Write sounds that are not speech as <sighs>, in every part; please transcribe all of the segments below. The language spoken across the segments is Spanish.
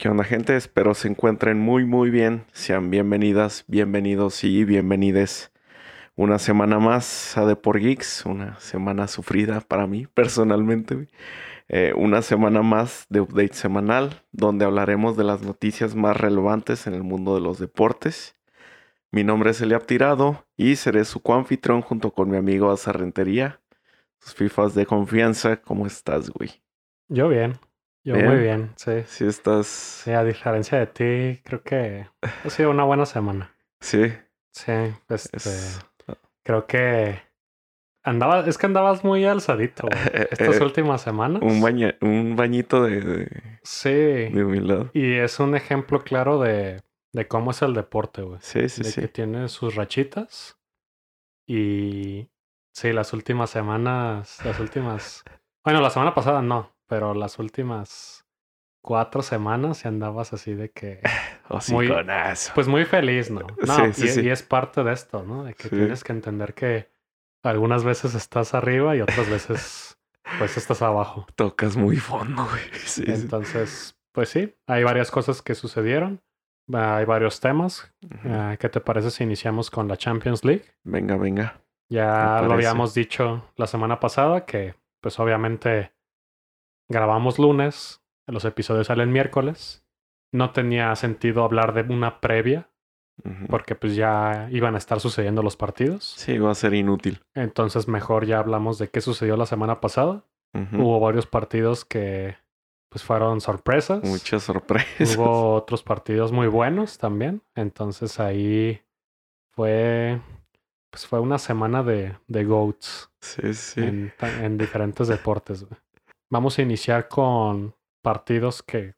¿Qué onda gente? Espero se encuentren muy muy bien. Sean bienvenidas, bienvenidos y bienvenides una semana más a The Por Geeks. Una semana sufrida para mí personalmente. Eh, una semana más de update semanal donde hablaremos de las noticias más relevantes en el mundo de los deportes. Mi nombre es Eliab Tirado y seré su coanfitrión junto con mi amigo Azarrentería. Sus FIFAs de confianza. ¿Cómo estás, güey? Yo bien. Yo muy bien, sí. Sí, estás. Sí, a diferencia de ti, creo que ha sido una buena semana. Sí. Sí, este. Creo que. Andaba, es que andabas muy alzadito, güey, <laughs> estas Eh, últimas semanas. Un, baña, un bañito de, de, Sí. de humildad. Y es un ejemplo claro de, de cómo es el deporte, güey. Sí, sí, de sí. que tiene sus rachitas. Y sí, las últimas semanas, las últimas. Bueno, la semana pasada no, pero las últimas cuatro semanas y andabas así de que. <laughs> muy- Hociconazo. Pues muy feliz, ¿no? <laughs> No, Sí, sí, y, sí. y es parte de esto, ¿no? De que tienes que entender que algunas veces estás arriba y otras veces pues estás abajo. Tocas muy fondo, güey. <laughs> Entonces, pues sí, hay varias cosas que sucedieron. Ah, Hay varios temas. Ah, ¿Qué te parece si iniciamos con la Champions League? Venga, venga. Ya lo habíamos dicho la semana pasada que pues obviamente grabamos lunes, los episodios salen miércoles. No tenía sentido hablar de una previa porque pues ya iban a estar sucediendo los partidos. Sí, va a ser inútil. Entonces mejor ya hablamos de qué sucedió la semana pasada. Hubo varios partidos que pues fueron sorpresas. Muchas sorpresas. Hubo <laughs> otros partidos muy buenos también. Entonces ahí fue pues fue una semana de, de GOATs Sí, sí. en, en diferentes deportes. güey. Vamos a iniciar con partidos que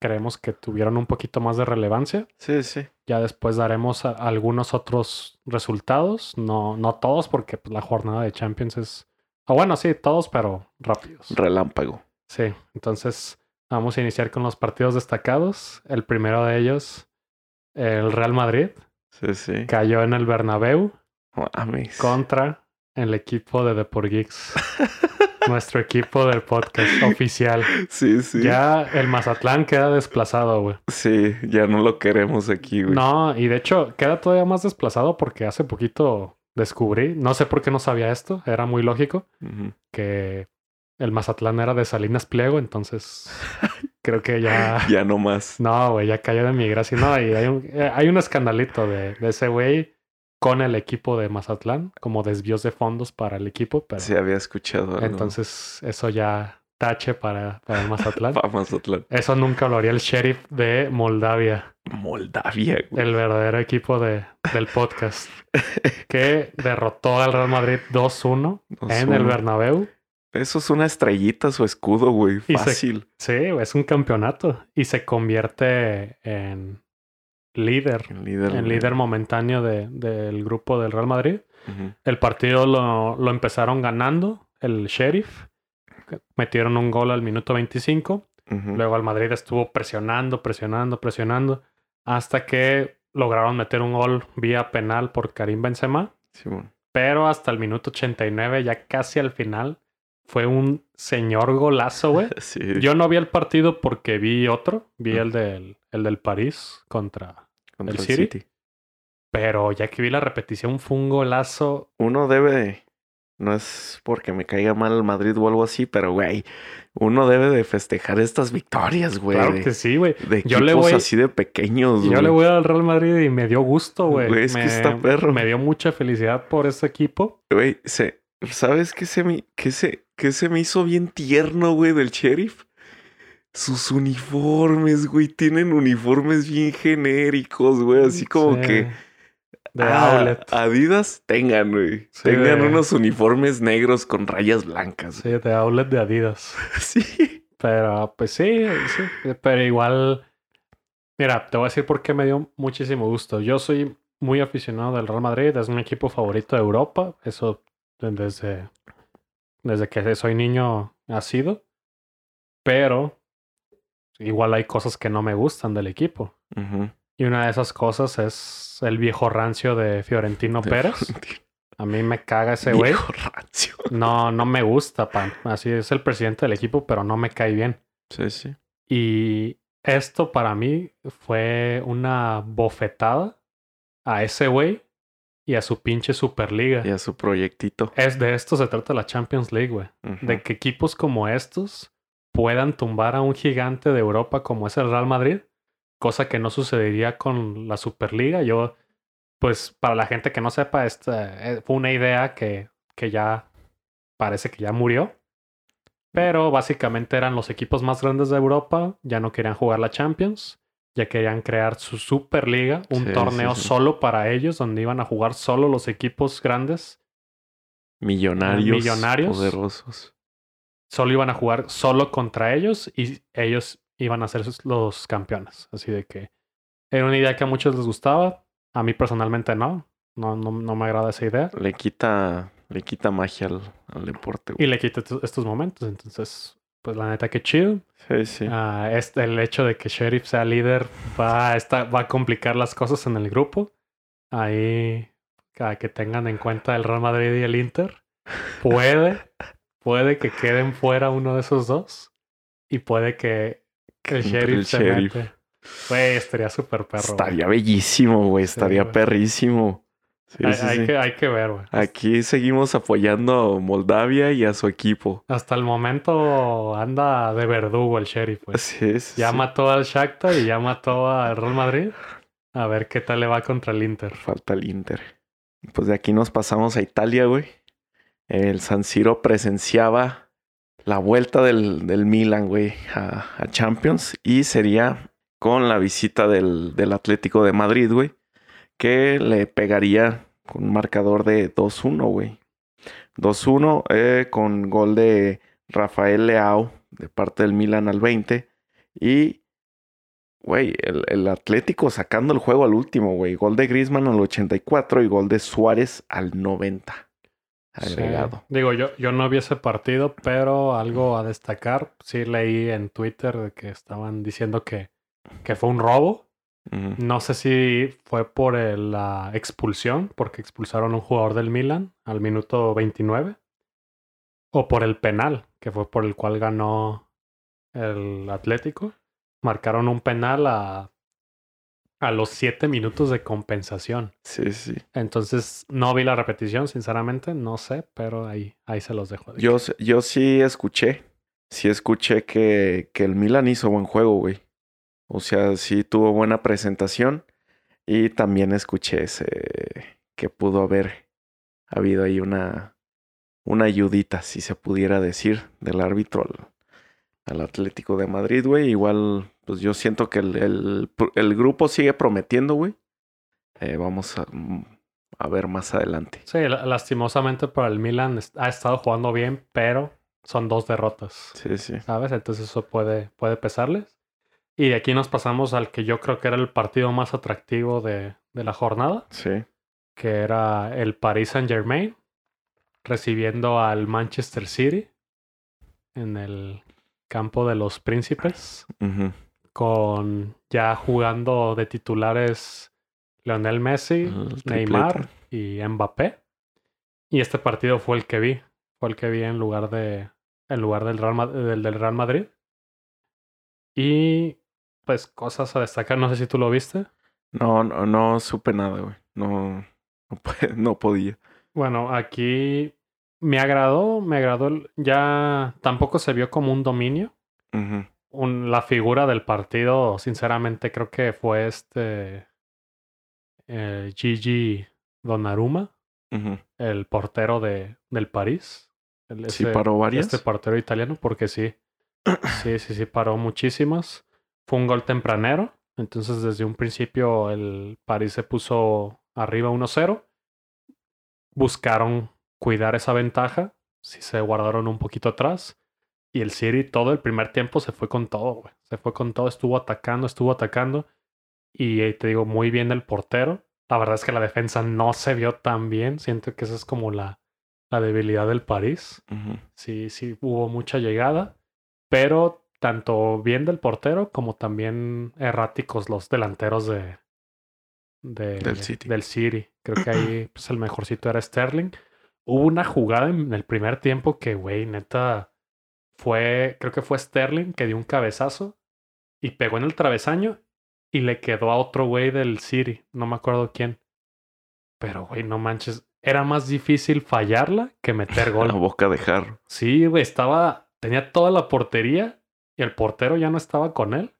creemos que tuvieron un poquito más de relevancia. Sí, sí. Ya después daremos algunos otros resultados. No, no todos, porque pues, la jornada de Champions es. O bueno, sí, todos, pero rápidos. Relámpago. Sí, entonces vamos a iniciar con los partidos destacados. El primero de ellos, el Real Madrid, Sí, sí. cayó en el Bernabéu Mames. contra el equipo de Depor Geeks. <laughs> Nuestro equipo del podcast oficial. Sí, sí. Ya el Mazatlán queda desplazado, güey. Sí, ya no lo queremos aquí, güey. No, y de hecho queda todavía más desplazado porque hace poquito descubrí, no sé por qué no sabía esto, era muy lógico, que el Mazatlán era de Salinas Pliego, entonces <laughs> creo que ya... Ya no más. No, güey, ya cayó de mi gracia. No, y hay un, eh, hay un escandalito de, de ese güey con el equipo de Mazatlán, como desvíos de fondos para el equipo, pero Sí, había escuchado algo. entonces eso ya tache para, para Mazatlán. <laughs> Pa' Mazatlán. Eso nunca lo haría el sheriff de Moldavia, Moldavia, güey. el verdadero equipo de, del podcast, <laughs> que derrotó al Real Madrid 2-1 en el 2-1. Bernabéu. Eso es una estrellita, su escudo, güey. Y se- Fácil. Sí, es un campeonato y se convierte en líder El líder. el líder momentáneo de- del grupo del Real Madrid. El partido lo, lo empezaron ganando el Sheriff. Metieron un gol al minuto 25. Ujú. Luego el Madrid estuvo presionando, presionando, presionando. Hasta que lograron meter un gol vía penal por Karim Benzema. Sí, bueno. Pero hasta el minuto 89, ya casi al final, fue un señor golazo, güey. <laughs> Sí. Yo no vi el partido porque vi otro. Vi el del, el del París contra Contra el el City. City. Pero ya que vi la repetición, fue un golazo. Uno debe de. No es porque me caiga mal el Madrid o algo así, pero, güey, uno debe de festejar estas victorias, güey. claro que sí, güey. de Yo le equipos voy- así de pequeños, Yo güey. le voy al Real Madrid y me dio gusto, güey. Güey, es que Me- está perro. Me dio mucha felicidad por ese equipo. Güey, se, ¿sabes qué se, me, qué se, qué se me hizo bien tierno, güey, del sheriff? Sus uniformes, güey, tienen uniformes bien genéricos, güey, así como Sí. que De ah, outlet. Adidas tengan, güey. Sí, tengan de- unos uniformes negros con rayas blancas. Sí, de outlet de Adidas. <laughs> Sí. Pero, pues sí, sí. Pero igual. Mira, te voy a decir por qué me dio muchísimo gusto. Yo soy muy aficionado del Real Madrid, es mi equipo favorito de Europa. Eso desde, desde que soy niño ha sido. Pero igual hay cosas que no me gustan del equipo. Y una de esas cosas es el viejo rancio de Fiorentino Pérez. A mí me caga ese güey. Viejo rancio. No, no me gusta, pan. Así es el presidente del equipo, pero no me cae bien. Sí, sí. Y esto para mí fue una bofetada a ese güey y a su pinche Superliga. Y a su proyectito. Es de esto se trata la Champions League, güey. De que equipos como estos puedan tumbar a un gigante de Europa como es el Real Madrid, cosa que no sucedería con la Superliga. Yo, pues, para la gente que no sepa, esta eh, fue una idea que, que ya parece que ya murió. Pero básicamente eran los equipos más grandes de Europa, ya no querían jugar la Champions, ya querían crear su Superliga, un Sí, torneo sí, sí. solo para ellos, donde iban a jugar solo los equipos grandes Millonarios. Millonarios. Poderosos. Solo iban a jugar solo contra ellos y ellos iban a ser los campeones. Así de que era una idea que a muchos les gustaba. A mí personalmente no. No, no, no me agrada esa idea. Le quita, le quita magia al, al deporte. Y güey. le quita estos- momentos. Entonces, pues la neta que chido. Sí, sí. Este, el hecho de que Sheriff sea líder va a, esta- va a complicar las cosas en el grupo. Ahí, a que tengan en cuenta el Real Madrid y el Inter. Puede, puede que queden fuera uno de esos dos. Y puede que, que el Sheriff el se Sheriff. mete. Güey, estaría súper perro. Estaría bellísimo, güey. Estaría perrísimo. Sí, hay, sí, hay. Que, hay que ver, güey. Aquí seguimos apoyando a Moldavia y a su equipo. Hasta el momento anda de verdugo el Sheriff, güey. Sí, sí, Ya mató al Shakhtar y ya mató al Real Madrid. A ver qué tal le va contra el Inter. Falta el Inter. Pues de aquí nos pasamos a Italia, güey. El San Siro presenciaba la vuelta del, del Milan, güey, a, a Champions. Y sería con la visita del, del Atlético de Madrid, güey. Que le pegaría con un marcador de 2-1, güey. 2-1 eh, con gol de Rafael Leao de parte del Milan al 20. Y Güey, el, el Atlético sacando el juego al último, güey. Gol de Griezmann al 84 y gol de Suárez al 90. Agregado. Sí. Digo, yo, yo no vi ese partido, pero algo a destacar. Sí leí en Twitter de que estaban diciendo que, que fue un robo. No sé si fue por el- la expulsión, porque expulsaron a un jugador del Milan al minuto 29, o por el penal, que fue por el cual ganó el Atlético. Marcaron un penal a, a los 7 minutos de compensación. Sí, sí. Entonces no vi la repetición, sinceramente, no sé, pero ahí, ahí se los dejo. de Yo, yo sí escuché. Sí escuché que, que el Milan hizo buen juego, güey. O sea, sí tuvo buena presentación. Y también escuché ese que pudo haber habido ahí una, una ayudita, si se pudiera decir, del árbitro al, Atlético de Madrid, güey. Igual, pues yo siento que el, el, el grupo sigue prometiendo, güey. Eh, vamos a, a ver más adelante. Sí, la- lastimosamente para el Milan ha estado jugando bien, pero son dos derrotas. Sí, sí. ¿Sabes? Entonces eso puede, puede pesarles. Y de aquí nos pasamos al que yo creo que era el partido más atractivo de, de la jornada, Sí. que era el Paris Saint Germain, recibiendo al Manchester City en el campo de los príncipes, con ya jugando de titulares Lionel Messi. Neymar y Mbappé. Y este partido fue el que vi, fue el que vi en lugar de en lugar del Real, del, del Real Madrid. Y pues cosas a destacar, no sé si tú lo viste. No, no, no supe nada, güey. No, no, <laughs> no podía. Bueno, aquí me agradó, me agradó, el- ya tampoco se vio como un dominio. Un- la figura del partido, sinceramente, creo que fue este eh, Gigi Donnarumma, el portero de, del París. El- Sí, ese- paró varias. Este portero italiano, porque sí. <clears throat> Sí, sí, sí, paró muchísimas. Fue un gol tempranero. Entonces, desde un principio, el París se puso arriba 1-0. Buscaron cuidar esa ventaja. Sí, se guardaron un poquito atrás. Y el City, todo el primer tiempo, se fue con todo, güey. Se fue con todo, estuvo atacando, estuvo atacando. Y eh, te digo, muy bien el portero. La verdad es que la defensa no se vio tan bien. Siento que esa es como la, la debilidad del París Ujú. sí, sí hubo mucha llegada, pero tanto bien del portero como también erráticos los delanteros de, de- Del City. del City. Creo que ahí pues, el mejorcito era Sterling. Hubo una jugada en el primer tiempo que, güey, neta, fue, creo que fue Sterling que dio un cabezazo y pegó en el travesaño y le quedó a otro güey del City, no me acuerdo quién. Pero, güey, no manches, era más difícil fallarla que meter <laughs> gol. La boca de jarro. Sí, güey, estaba, tenía toda la portería y el portero ya no estaba con él.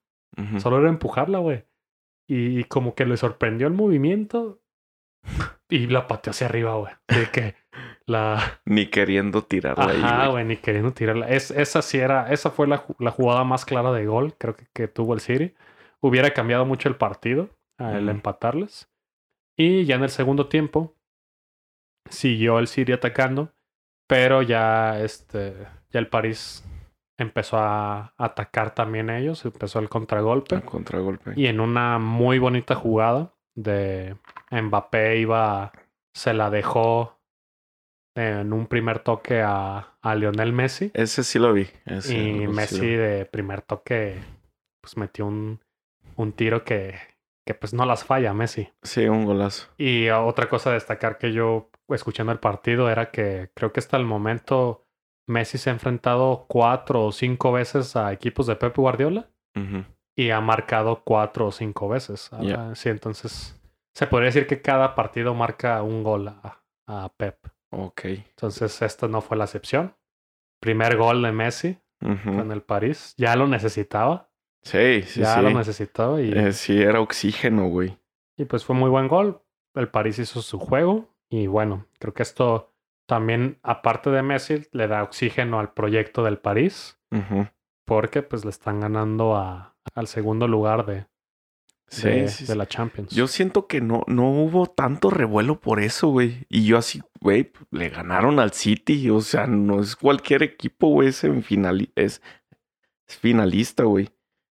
Solo era empujarla, güey. Y como que le sorprendió el movimiento y la pateó hacia arriba, güey. De que la... Ni queriendo tirarla ahí, Ajá, güey. güey, ni queriendo tirarla. Es, esa sí era, esa fue la, la jugada más clara de gol, creo que, que tuvo el City. Hubiera cambiado mucho el partido al empatarles. Y ya en el segundo tiempo siguió el City atacando, pero ya este, ya el París empezó a atacar también ellos, empezó el contragolpe. El contragolpe. Y en una muy bonita jugada de Mbappé iba, se la dejó en un primer toque a, a Lionel Messi. Ese sí lo vi. ese y sí Messi vi. de primer toque pues metió un, un tiro que, que pues no las falla Messi. Sí, un golazo. Y otra cosa a destacar que yo escuchando el partido era que creo que hasta el momento Messi se ha enfrentado cuatro o cinco veces a equipos de Pep Guardiola y ha marcado cuatro o cinco veces. Ah. Sí, entonces se podría decir que cada partido marca un gol a, a Pep. Ok. Entonces esta no fue la excepción. Primer gol de Messi Ujú. con el París. Ya lo necesitaba. Sí, sí, ya sí. lo necesitaba y, Eh, sí, era oxígeno, güey. y pues fue muy buen gol. El París hizo su juego y bueno, creo que esto también, aparte de Messi, le da oxígeno al proyecto del París porque pues le están ganando a, al segundo lugar de, Sí, de, sí, de sí. la Champions. Yo siento que no, no hubo tanto revuelo por eso, güey. Y yo así, güey, le ganaron al City. O sea, no es cualquier equipo, güey. Es, semifinali- es, es finalista, güey.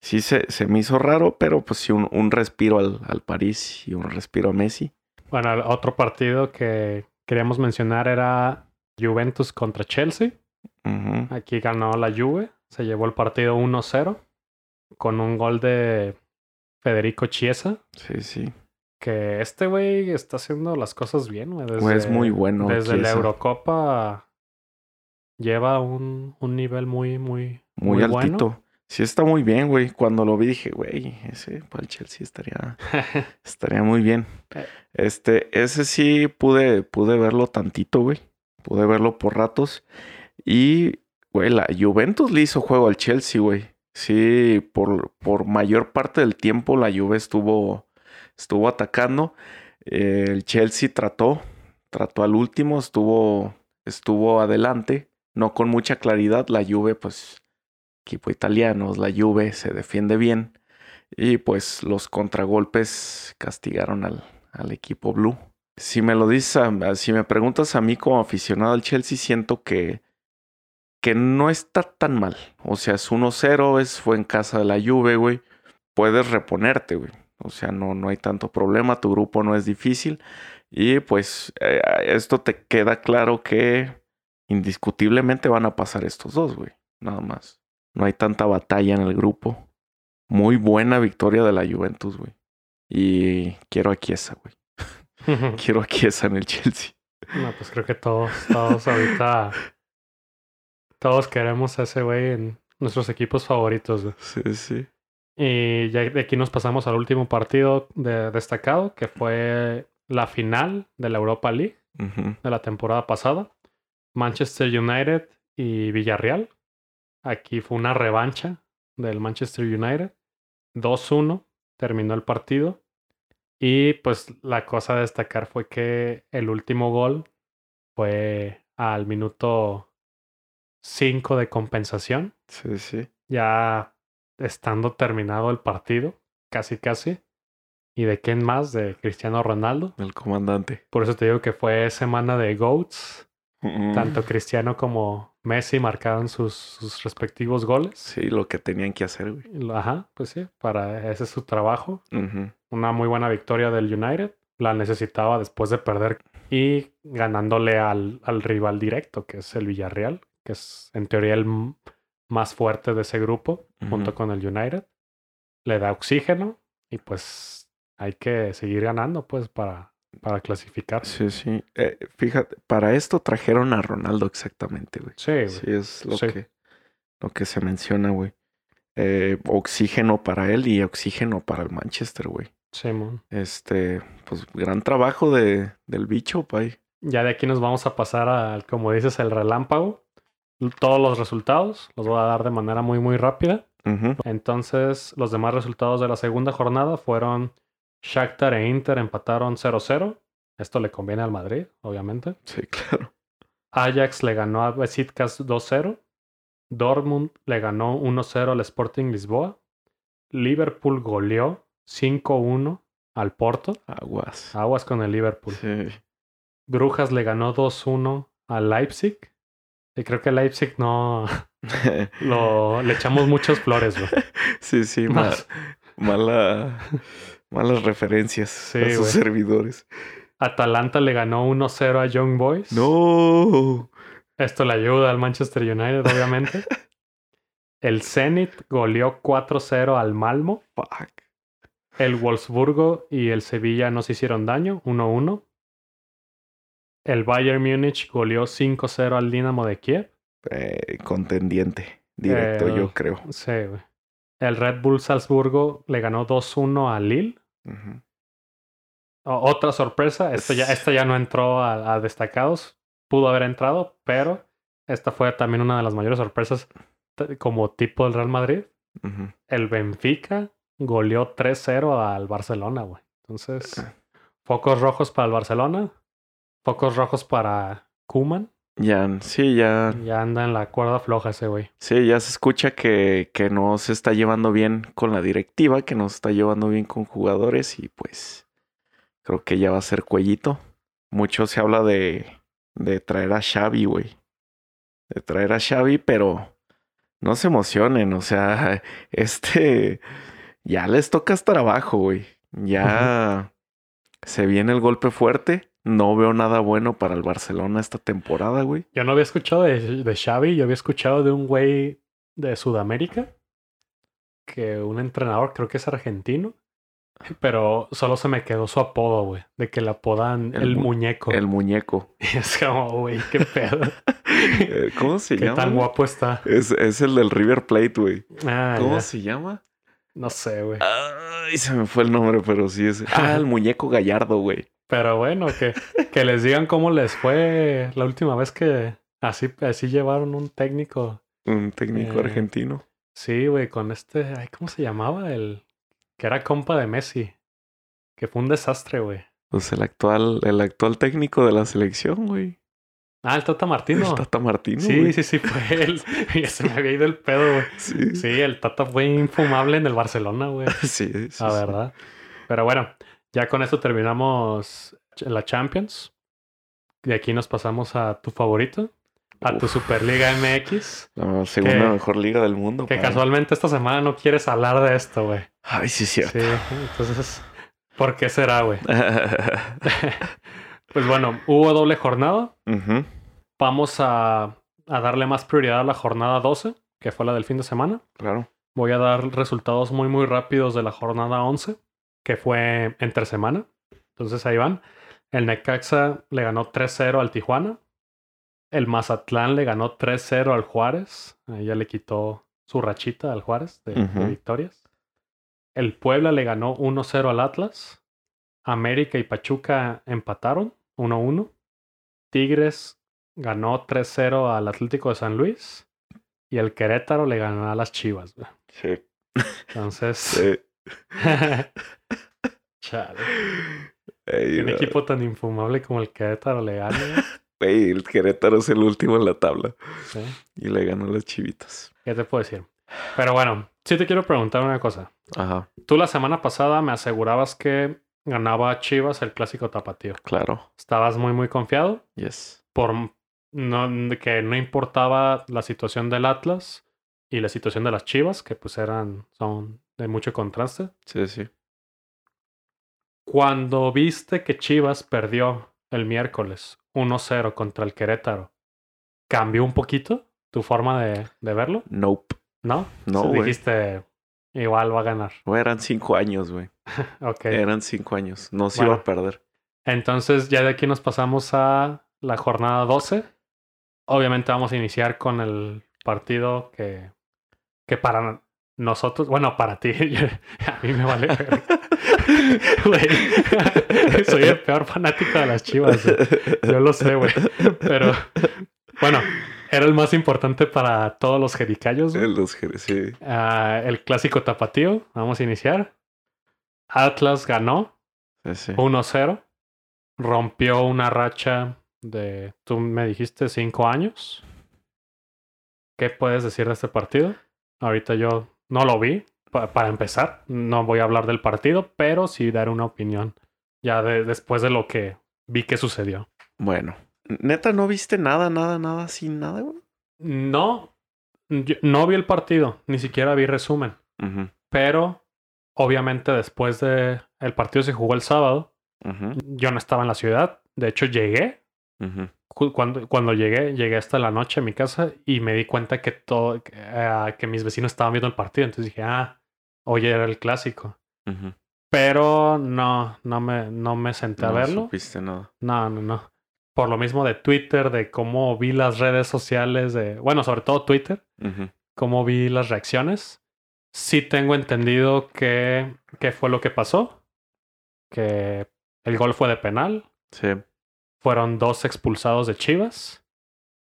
Sí se, se me hizo raro, pero pues sí, un, un respiro al, al París y un respiro a Messi. Bueno, el otro partido que queríamos mencionar era Juventus contra Chelsea. Aquí ganó la Juve, se llevó el partido 1-0 con un gol de Federico Chiesa, Sí, sí. que este güey está haciendo las cosas bien, güey. Desde, es muy bueno, Desde la. Eurocopa lleva un, un nivel muy, muy, Muy, bueno. altito. Sí está muy bien, güey. Cuando lo vi dije, güey, ese para el Chelsea estaría, <laughs> estaría muy bien. Eh. Este, ese sí pude, pude verlo tantito, güey. Pude verlo por ratos. Y, güey, la Juventus le hizo juego al Chelsea, güey. Sí, por, por mayor parte del tiempo la Juve estuvo, estuvo atacando. Eh, el Chelsea trató, trató al último, estuvo, estuvo adelante. No con mucha claridad. La Juve, pues, equipo italiano, la Juve se defiende bien. Y pues los contragolpes castigaron al, al equipo blue. Si me lo dices, si me preguntas a mí como aficionado al Chelsea, siento que, que no está tan mal. O sea, es 1-0, es, fue en casa de la Juve, güey. Puedes reponerte, güey. O sea, no, no hay tanto problema, tu grupo no es difícil. Y pues eh, esto te queda claro que indiscutiblemente van a pasar estos dos, güey. Nada más. No hay tanta batalla en el grupo. Muy buena victoria de la Juventus, güey. Y quiero a Chiesa, güey. <laughs> Quiero a Chiesa en el Chelsea. no, pues creo que todos, todos ahorita, <laughs> todos queremos a ese güey en nuestros equipos favoritos. güey. Sí, sí. Y ya de aquí nos pasamos al último partido de- destacado, que fue la final de la Europa League de la temporada pasada. Manchester United y Villarreal. Aquí fue una revancha del Manchester United. 2-1 terminó el partido. Y pues la cosa a destacar fue que el último gol fue al minuto 5 de compensación Sí, sí. ya estando terminado el partido, casi casi. ¿Y de quién más? De Cristiano Ronaldo. El comandante. Por eso te digo que fue semana de GOATs. Tanto Cristiano como Messi marcaron sus, sus respectivos goles. Sí, lo que tenían que hacer, güey. Ajá, pues sí, para ese es su trabajo. Una muy buena victoria del United. La necesitaba después de perder y ganándole al, al rival directo, que es el Villarreal, que es en teoría el más fuerte de ese grupo, junto con el United. Le da oxígeno y pues hay que seguir ganando, pues, para, para clasificar. Sí, sí. Eh, fíjate, para esto trajeron a Ronaldo exactamente, güey. Sí, güey. Sí, es lo Sí. que lo que se menciona, güey. eh, oxígeno para él y oxígeno para el Manchester, güey. Simón. Este, pues gran trabajo de, del bicho, pay. Ya de aquí nos vamos a pasar al, como dices, el relámpago. Todos los resultados los voy a dar de manera muy, muy rápida. Entonces, los demás resultados de la segunda jornada fueron Shakhtar e Inter empataron 0-0. Esto le conviene al Madrid, obviamente. Sí, <laughs> claro. Ajax le ganó a Besiktas 2-0. Dortmund le ganó 1-0 al Sporting Lisboa. Liverpool goleó 5-1 al Porto. Aguas. Aguas con el Liverpool. Sí. Brujas le ganó 2-1 al Leipzig. Y creo que Leipzig no <laughs> lo, le echamos muchas flores, güey. <laughs> sí, sí, ma- Más. mala, malas referencias Sí, a sus güey. servidores. Atalanta le ganó 1-0 a Young Boys. No. Esto le ayuda al Manchester United, obviamente. <laughs> El Zenit goleó 4-0 al Malmo. Fuck. El Wolfsburgo y el Sevilla no se hicieron daño, 1-1. El Bayern Múnich goleó 5-0 al Dinamo de Kiev. Eh, contendiente. Directo, Eh, yo creo. Sí, güey. El Red Bull Salzburgo le ganó 2-1 al Lille. Otra sorpresa, esta ya, esta ya no entró a, a destacados. Pudo haber entrado, pero esta fue también una de las mayores sorpresas como tipo del Real Madrid. El Benfica goleó 3-0 al Barcelona, güey. Entonces, Ah. focos rojos para el Barcelona, focos rojos para Kuman. Ya, sí, ya, Ya anda en la cuerda floja ese güey. sí, ya se escucha que, que no se está llevando bien con la directiva, que no se está llevando bien con jugadores y pues creo que ya va a ser cuellito. Mucho se habla de, de traer a Xavi, güey. De traer a Xavi, pero no se emocionen, o sea, <laughs> este ya les toca estar abajo, güey. Ya se viene el golpe fuerte. No veo nada bueno para el Barcelona esta temporada, güey. Yo no había escuchado de, de Xavi, yo había escuchado de un güey de Sudamérica, que un entrenador, creo que es argentino, pero solo se me quedó su apodo, güey, de que le apodan El el, mu- muñeco. El muñeco. <laughs> Y es como, güey, qué pedo. <laughs> Eh, ¿Cómo se qué llama? tan guapo está. Es, es el del River Plate, güey. Ah, ¿Cómo ya. se llama? No sé, güey. Ay, se me fue el nombre, pero sí es. <laughs> Ah, el muñeco gallardo, güey. Pero bueno, que, que les digan cómo les fue la última vez que así, así llevaron un técnico. Un técnico Eh. argentino. Sí, güey, con este, ay, ¿cómo se llamaba? El que era compa de Messi. Que fue un desastre, güey. Pues el actual, el actual técnico de la selección, güey. Ah, el Tata Martino. El Tata Martino. sí, güey. sí, sí, fue él. <laughs> Ya se me había ido el pedo, güey. Sí, sí. El Tata fue infumable en el Barcelona, güey. <laughs> sí, sí, La sí. verdad. Pero bueno, ya con esto terminamos la Champions. De aquí nos pasamos a tu favorito, a tu. Superliga MX. La segunda Que- mejor liga del mundo. Que padre. casualmente esta semana no quieres hablar de esto, güey. Ay, sí, cierto. Sí, entonces, ¿por qué será, güey? <laughs> <laughs> Pues bueno, hubo doble jornada. Vamos a, a darle más prioridad a la jornada 12, que fue la del fin de semana. Claro. Voy a dar resultados muy, muy rápidos de la jornada 11, que fue entre semana. Entonces ahí van. El Necaxa le ganó 3-0 al Tijuana. El Mazatlán le ganó 3-0 al Juárez. Ahí ya le quitó su rachita al Juárez de, de Ujú. victorias. El Puebla le ganó 1-0 al Atlas. América y Pachuca empataron 1-1. Tigres ganó 3-0 al Atlético de San Luis. Y el Querétaro le ganó a las Chivas. güey. Sí. Entonces, <laughs> sí. <laughs> chale. Ey, Un no. equipo tan infumable como el Querétaro le gana. güey. El Querétaro es el último en la tabla. ¿sí? Y le ganó las chivitas. ¿Qué te puedo decir? Pero bueno, sí te quiero preguntar una cosa. Ajá, Tú la semana pasada me asegurabas que ganaba Chivas el clásico tapatío. claro. Estabas muy, muy confiado Yes. por no, que no importaba la situación del Atlas y la situación de las Chivas, que pues eran, son de mucho contraste. Sí, sí. Cuando viste que Chivas perdió el miércoles 1-0 contra el Querétaro, ¿cambió un poquito tu forma de, de verlo? Nope. ¿No? No, dijiste, igual va a ganar. Eran cinco años, güey. <laughs> Ok. Eran cinco años. No se Bueno. iba a perder. Entonces ya de aquí nos pasamos a la jornada 12. Obviamente vamos a iniciar con el partido que, que para nosotros, bueno, para ti, <laughs> a mí me vale. <laughs> Güey, <laughs> soy el peor fanático de las chivas. Yo lo sé, güey. Pero bueno, era el más importante para todos los jericayos. Los sí. Uh, el clásico tapatío, vamos a iniciar. Atlas ganó sí. 1-0. Rompió una racha de, tú me dijiste, cinco años. ¿Qué puedes decir de este partido? Ahorita yo no lo vi, para empezar. No voy a hablar del partido, pero sí dar una opinión ya de, después de lo que vi que sucedió. Bueno, neta, ¿no viste nada, nada, nada, sin nada, güey? No, no vi el partido, ni siquiera vi resumen. Pero, obviamente, después de el partido se jugó el sábado. Yo no estaba en la ciudad. De hecho, llegué. Cuando, cuando llegué, llegué hasta la noche a mi casa y me di cuenta que todo, que, uh, mis vecinos estaban viendo el partido. Entonces dije, ah, hoy era el clásico. Pero no, no me, no me senté a verlo. No supiste nada. No, no, no. Por lo mismo de Twitter, de cómo vi las redes sociales, de, bueno, sobre todo Twitter, cómo vi las reacciones. Sí tengo entendido que, que fue lo que pasó. Que el gol fue de penal. Sí fueron dos expulsados de Chivas.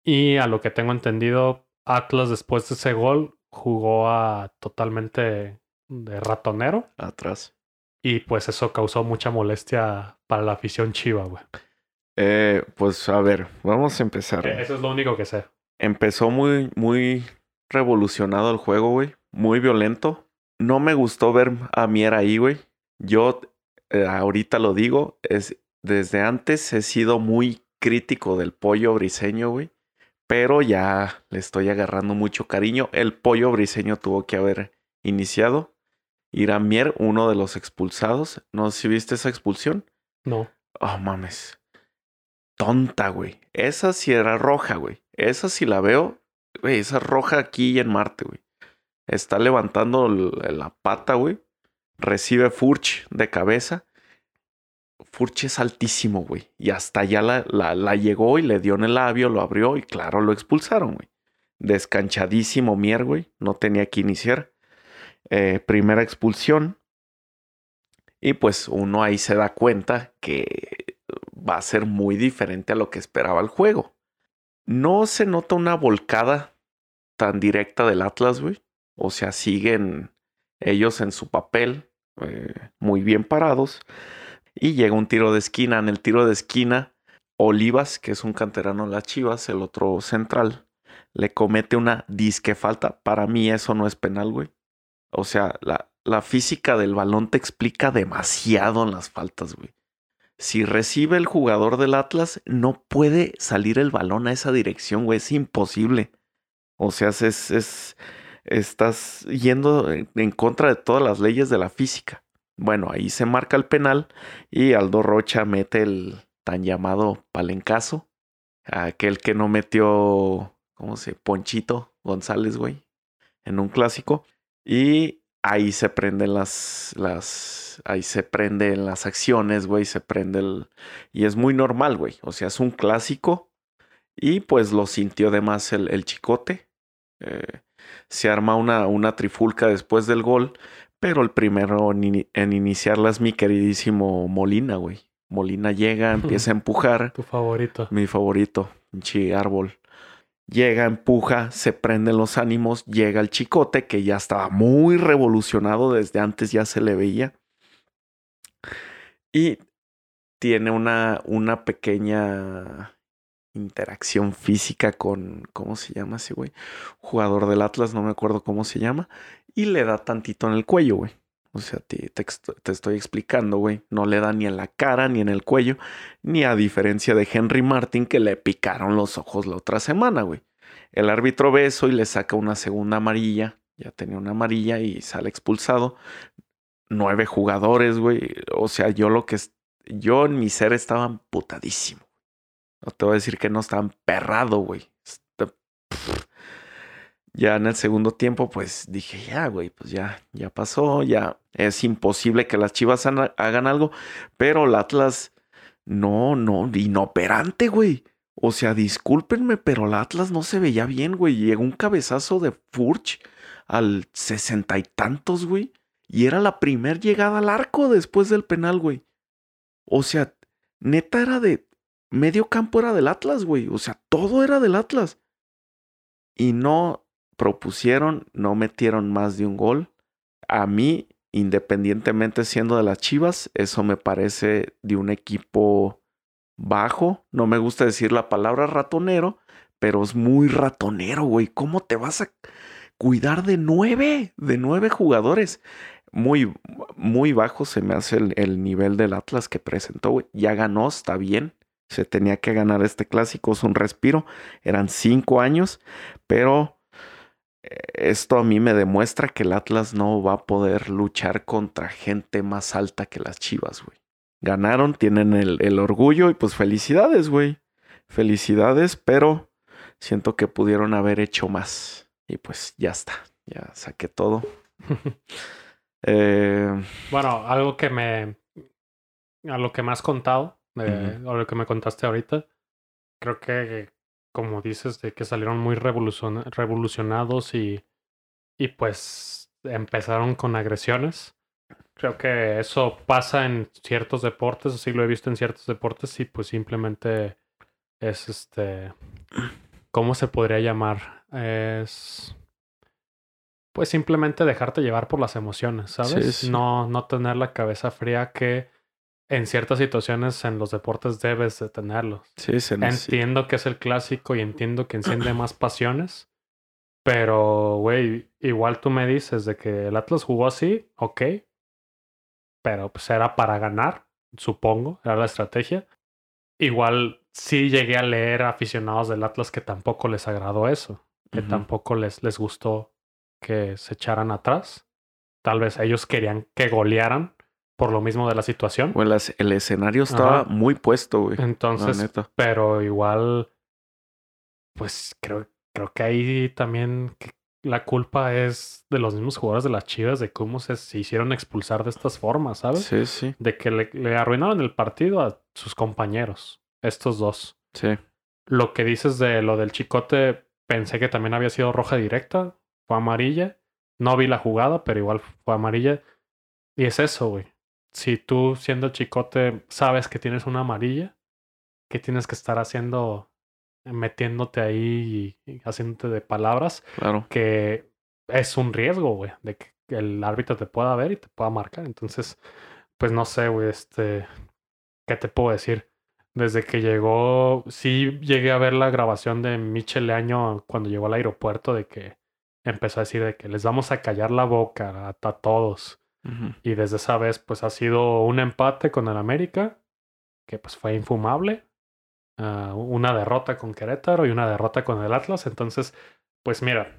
Y a lo que tengo entendido, Atlas después de ese gol jugó a totalmente de ratonero. Atrás. Y pues eso causó mucha molestia para la afición chiva, güey. Eh, pues a ver, vamos a empezar. Eh, eso es lo único que sé. Empezó muy, muy revolucionado el juego, güey. Muy violento. No me gustó ver a Mier ahí, güey. Yo eh, ahorita lo digo, es desde antes he sido muy crítico del pollo briseño, güey. Pero ya le estoy agarrando mucho cariño. El pollo briseño tuvo que haber iniciado. Iramier, uno de los expulsados. No sé si viste esa expulsión. No. Oh, mames. Tonta, güey. Esa sí era roja, güey. Esa sí la veo. Güey, esa roja aquí en Marte, güey. Está levantando la pata, güey. Recibe Furch de cabeza. Furche es altísimo, güey. Y hasta allá la, llegó y le dio en el labio, lo abrió y claro, lo expulsaron, güey. Descanchadísimo Mier, güey. No tenía que iniciar. Eh, primera expulsión. Y pues uno ahí se da cuenta que va a ser muy diferente a lo que esperaba el juego. No se nota una volcada tan directa del Atlas, güey. O sea, siguen ellos en su papel, eh, muy bien parados. Y llega un tiro de esquina. En el tiro de esquina, Olivas, que es un canterano de las Chivas, el otro central, le comete una disque falta. Para mí eso no es penal, güey. O sea, la, física del balón te explica demasiado en las faltas, güey. Si recibe el jugador del Atlas, no puede salir el balón a esa dirección, güey. Es imposible. O sea, es, es, estás yendo en contra de todas las leyes de la física. Bueno, ahí se marca el penal y Aldo Rocha mete el tan llamado palencazo. Aquel que no metió, ¿cómo se? Ponchito González, güey, en un clásico. Y ahí se prenden las, las, ahí se prenden las acciones, güey, se prende el... Y es muy normal, güey. O sea, es un clásico. Y pues lo sintió de más el, chicote. Eh, se arma una, una trifulca después del gol. Pero el primero en, iniciarla es mi queridísimo Molina, güey. Molina llega, <laughs> empieza a empujar. Tu favorito. Mi favorito, pinche árbol. Llega, empuja, se prenden los ánimos, llega el chicote que ya estaba muy revolucionado desde antes, ya se le veía. Y tiene una, una pequeña interacción física con, ¿cómo se llama ese güey? Jugador del Atlas, no me acuerdo cómo se llama y le da tantito en el cuello, güey. O sea, te, te, estoy explicando, güey. No le da ni en la cara, ni en el cuello, ni a diferencia de Henry Martin que le picaron los ojos la otra semana, güey. El árbitro ve eso y le saca una segunda amarilla. Ya tenía una amarilla y sale expulsado. Nueve jugadores, güey. O sea, yo lo que... Yo en mi ser estaba amputadísimo. No te voy a decir que no estaba emperrado, güey. Ya en el segundo tiempo, pues dije, ya, güey, pues ya, ya pasó, ya es imposible que las Chivas hagan algo, pero el Atlas, no, no, inoperante, güey. O sea, discúlpenme, pero el Atlas no se veía bien, güey. Llegó un cabezazo de Furch al sesenta y tantos, güey. Y era la primer llegada al arco después del penal, güey. O sea, neta era de medio campo era del Atlas, güey. O sea, todo era del Atlas. Y no propusieron, no metieron más de un gol. A mí, independientemente siendo de las Chivas, eso me parece de un equipo bajo. No me gusta decir la palabra ratonero, pero es muy ratonero, güey. ¿Cómo te vas a cuidar de nueve, de nueve jugadores? Muy, muy bajo se me hace el, el nivel del Atlas que presentó, güey. Ya ganó, está bien se tenía que ganar este clásico, es un respiro, eran cinco años, pero esto a mí me demuestra que el Atlas no va a poder luchar contra gente más alta que las Chivas, güey. Ganaron, tienen el, orgullo y pues felicidades, güey. Felicidades, pero siento que pudieron haber hecho más. Y pues ya está, ya saqué todo. <laughs> Eh, bueno, algo que me... A lo que me has contado, o lo que me contaste ahorita, creo que, como dices, de que salieron muy revolucionados y, y pues empezaron con agresiones. Creo que eso pasa en ciertos deportes, así lo he visto en ciertos deportes y pues simplemente es este, ¿cómo se podría llamar? Es pues simplemente dejarte llevar por las emociones, ¿sabes? No, no tener la cabeza fría que en ciertas situaciones en los deportes debes de tenerlo. Sí, se Entiendo que es el clásico y entiendo que enciende más pasiones. Pero, güey, igual tú me dices de que el Atlas jugó así, ok. Pero pues era para ganar, supongo, era la estrategia. Igual sí llegué a leer aficionados del Atlas que tampoco les agradó eso, que tampoco les, les gustó que se echaran atrás. Tal vez ellos querían que golearan por lo mismo de la situación. Bueno, el escenario estaba muy puesto, güey. Entonces, pero igual, pues creo, creo que ahí también la culpa es de los mismos jugadores de las Chivas de cómo se, hicieron expulsar de estas formas, ¿sabes? Sí, sí. De que le, arruinaron el partido a sus compañeros, estos dos. Sí. Lo que dices de lo del chicote, pensé que también había sido roja directa, fue amarilla. No vi la jugada, pero igual fue amarilla. Y es eso, güey si tú siendo chicote sabes que tienes una amarilla, que tienes que estar haciendo, metiéndote ahí y, haciéndote de palabras, claro. que es un riesgo, güey, de que el árbitro te pueda ver y te pueda marcar. Entonces, pues no sé, güey, este, ¿qué te puedo decir? Desde que llegó, sí llegué a ver la grabación de Michel Leaño cuando llegó al aeropuerto de que empezó a decir de que les vamos a callar la boca a todos y desde esa vez, pues ha sido un empate con el América, que pues fue infumable. Ah, una derrota con Querétaro y una derrota con el Atlas. Entonces, pues mira,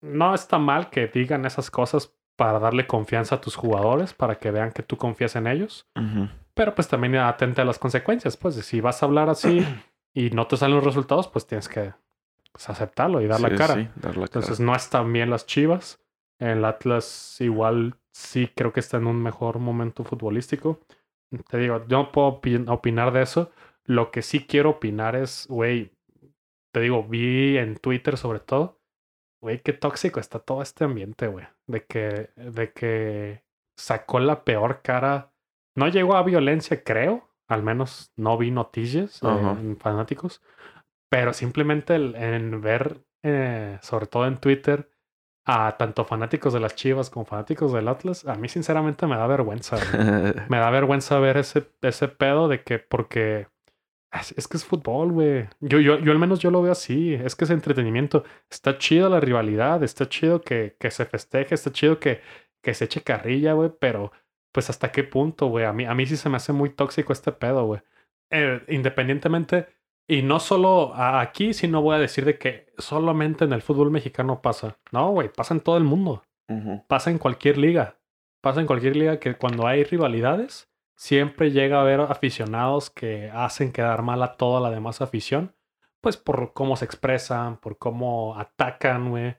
no está mal que digan esas cosas para darle confianza a tus jugadores, para que vean que tú confías en ellos. Pero pues también atente a las consecuencias. Pues si vas a hablar así <clears throat> y no te salen los resultados, pues tienes que pues, aceptarlo y dar, la cara. Entonces no están bien las chivas. El Atlas igual sí creo que está en un mejor momento futbolístico. Te digo, yo no puedo opinar de eso. Lo que sí quiero opinar es, güey, te digo, vi en Twitter sobre todo, güey, qué tóxico está todo este ambiente, güey. De que, de que sacó la peor cara. No llegó a violencia, creo. Al menos no vi noticias en fanáticos. Pero simplemente en ver, eh, sobre todo en Twitter, a tanto fanáticos de las Chivas como fanáticos del Atlas, a mí sinceramente me da vergüenza. <laughs> me da vergüenza ver ese, ese pedo de que porque es, que es fútbol, güey. Yo, yo, yo al menos yo lo veo así. Es que es entretenimiento. Está chido la rivalidad, está chido que, que se festeje, está chido que, que se eche carrilla, güey, pero pues hasta qué punto, güey. A mí, a mí sí se me hace muy tóxico este pedo, güey. Eh, independientemente y no solo aquí, sino voy a decir de que solamente en el fútbol mexicano pasa. No, güey, pasa en todo el mundo. Pasa en cualquier liga. Pasa en cualquier liga que cuando hay rivalidades, siempre llega a haber aficionados que hacen quedar mal a toda la demás afición. Pues por cómo se expresan, por cómo atacan, güey.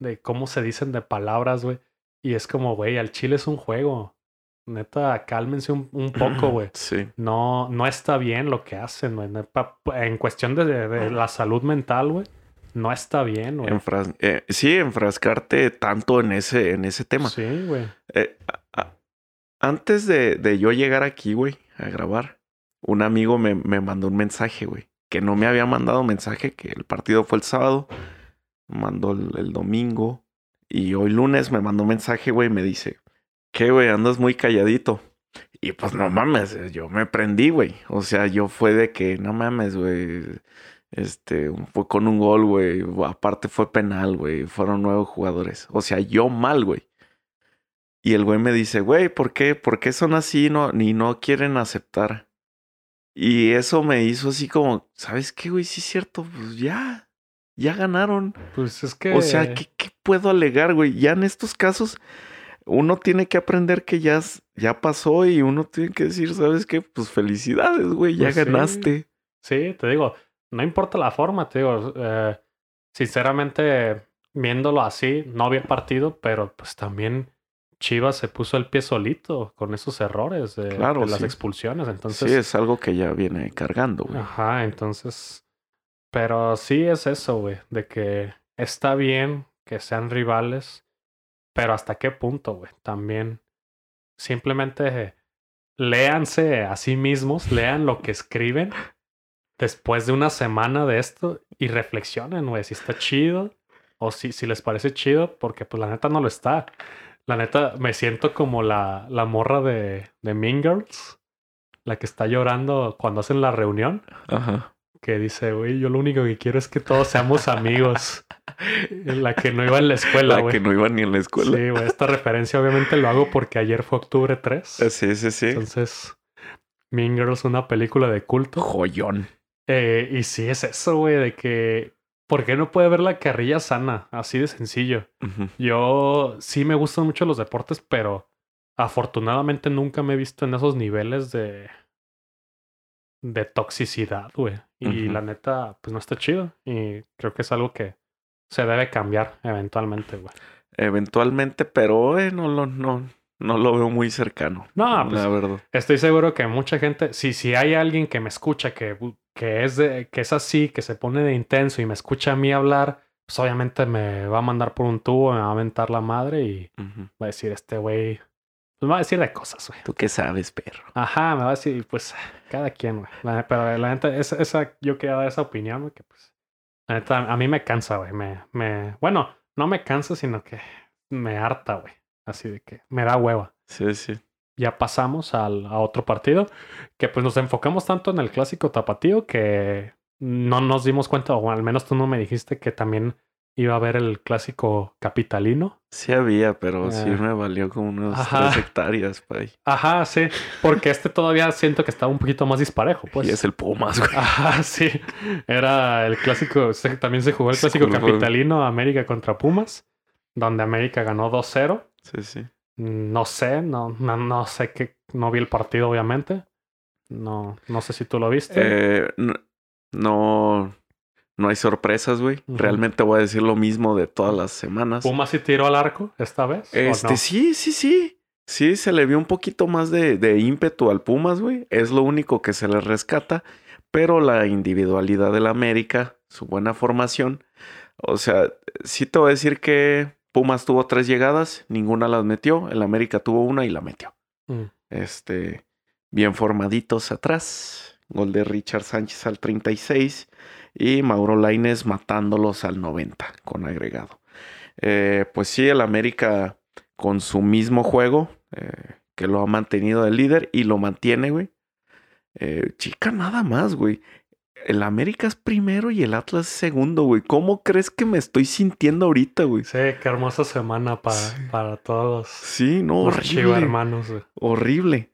De cómo se dicen de palabras, güey. Y es como, güey, al chile es un juego. Neta, cálmense un, un poco, <clears throat> güey. Sí. No, no está bien lo que hacen, güey. En cuestión de, de- de la salud mental, güey. No está bien, güey. Enfras- eh, sí, enfrascarte tanto en ese, en ese tema. Sí, güey. Eh, antes de, de yo llegar aquí, güey, a grabar, un amigo me, me mandó un mensaje, güey. Que no me había mandado mensaje, que el partido fue el sábado. Mandó el, el domingo. Y hoy lunes me mandó un mensaje, güey, y me dice, ¿qué, güey? Andas muy calladito. Y pues no mames, yo me prendí, güey. O sea, yo fue de que, no mames, güey. Este, fue con un gol, güey. Aparte fue penal, güey. Fueron nueve jugadores. O sea, yo mal, güey. Y el güey me dice, güey, ¿por qué? ¿Por qué son así no, ni no quieren aceptar? Y eso me hizo así como, ¿sabes qué, güey? Sí es cierto, pues ya, ya ganaron. Pues es que. O sea, ¿qué, qué puedo alegar, güey? Ya en estos casos, uno tiene que aprender que ya, ya pasó y uno tiene que decir, ¿sabes qué? Pues felicidades, güey, ya Pues ganaste. Sí, te digo, no importa la forma, te digo. eh, sinceramente, viéndolo así, no el partido, pero pues también Chivas se puso el pie solito con esos errores de, Claro, de las sí. expulsiones. Entonces, sí, es algo que ya viene cargando, güey. Ajá, entonces. Pero sí es eso, güey, de que está bien que sean rivales, pero hasta qué punto, güey. También simplemente léanse a sí mismos, lean lo que escriben después de una semana de esto y reflexionen, güey, si está chido o si, si les parece chido, porque pues la neta no lo está. La neta me siento como la, la morra de, de Mean Girls, la que está llorando cuando hacen la reunión Ajá. Que dice, güey, yo lo único que quiero es que todos seamos amigos. La que no iba en la escuela, La que no iba ni en la escuela. Sí, güey, esta referencia obviamente lo hago porque ayer fue octubre 3. Eh, Sí, sí, sí. Entonces, Mean Girls, una película de culto. Joyón. Eh, y sí es eso, güey, de que, ¿por qué no puede ver la carrilla sana? Así de sencillo. Yo sí me gustan mucho los deportes, pero afortunadamente nunca me he visto en esos niveles de de toxicidad, güey. Y la neta, pues no está chido. Y creo que es algo que se debe cambiar eventualmente, güey. Eventualmente, pero eh, no, lo, no, no lo veo muy cercano. No, pues la verdad. estoy seguro que mucha gente, si, si hay alguien que me escucha que, que, es de, que es así, que se pone de intenso y me escucha a mí hablar, pues obviamente me va a mandar por un tubo, me va a aventar la madre y va a decir, este güey, pues me va a decir de cosas, güey. ¿Tú qué sabes, perro? Ajá, me va a decir, pues, cada quien, güey. Pero la neta, esa, esa, yo quería dar esa opinión, güey, que pues, la neta, a mí me cansa, güey. Me, me, bueno, no me cansa, sino que me harta, güey. Así de que me da hueva. Sí, sí. Ya pasamos al, a otro partido, que pues nos enfocamos tanto en el clásico tapatío que no nos dimos cuenta, o al menos tú no me dijiste que también iba a haber el clásico capitalino. Sí había, pero sí Ah. me valió como unas Ajá. tres hectáreas, pay. Ajá, sí, porque este todavía siento que estaba un poquito más disparejo, pues. y es el Pumas, güey. Ajá, <laughs> sí. Era el clásico, también se jugó el clásico Disculpa. capitalino América contra Pumas, donde América ganó 2-0. Sí, sí. No sé, no, no, no sé qué, no vi el partido obviamente. No, no sé si tú lo viste. Eh, no, no hay sorpresas, güey. Realmente voy a decir lo mismo de todas las semanas. ¿Pumas sí tiró al arco esta vez? Este, no? sí, sí, sí. Sí, se le vio un poquito más de, de ímpetu al Pumas, güey. Es lo único que se le rescata. Pero la individualidad del América, su buena formación. O sea, sí te voy a decir que Pumas tuvo tres llegadas, ninguna las metió. El América tuvo una y la metió. Mm. Este, bien formaditos atrás. Gol de Richard Sánchez al 36 y Mauro Laines matándolos al 90 con agregado. Eh, pues sí, el América con su mismo juego, eh, que lo ha mantenido el líder y lo mantiene, güey. Eh, chica, nada más, güey. El América es primero y el Atlas es segundo, güey. ¿Cómo crees que me estoy sintiendo ahorita, güey? Sí, qué hermosa semana para, Sí. para todos Sí, no, horrible. hermanos. güey. horrible.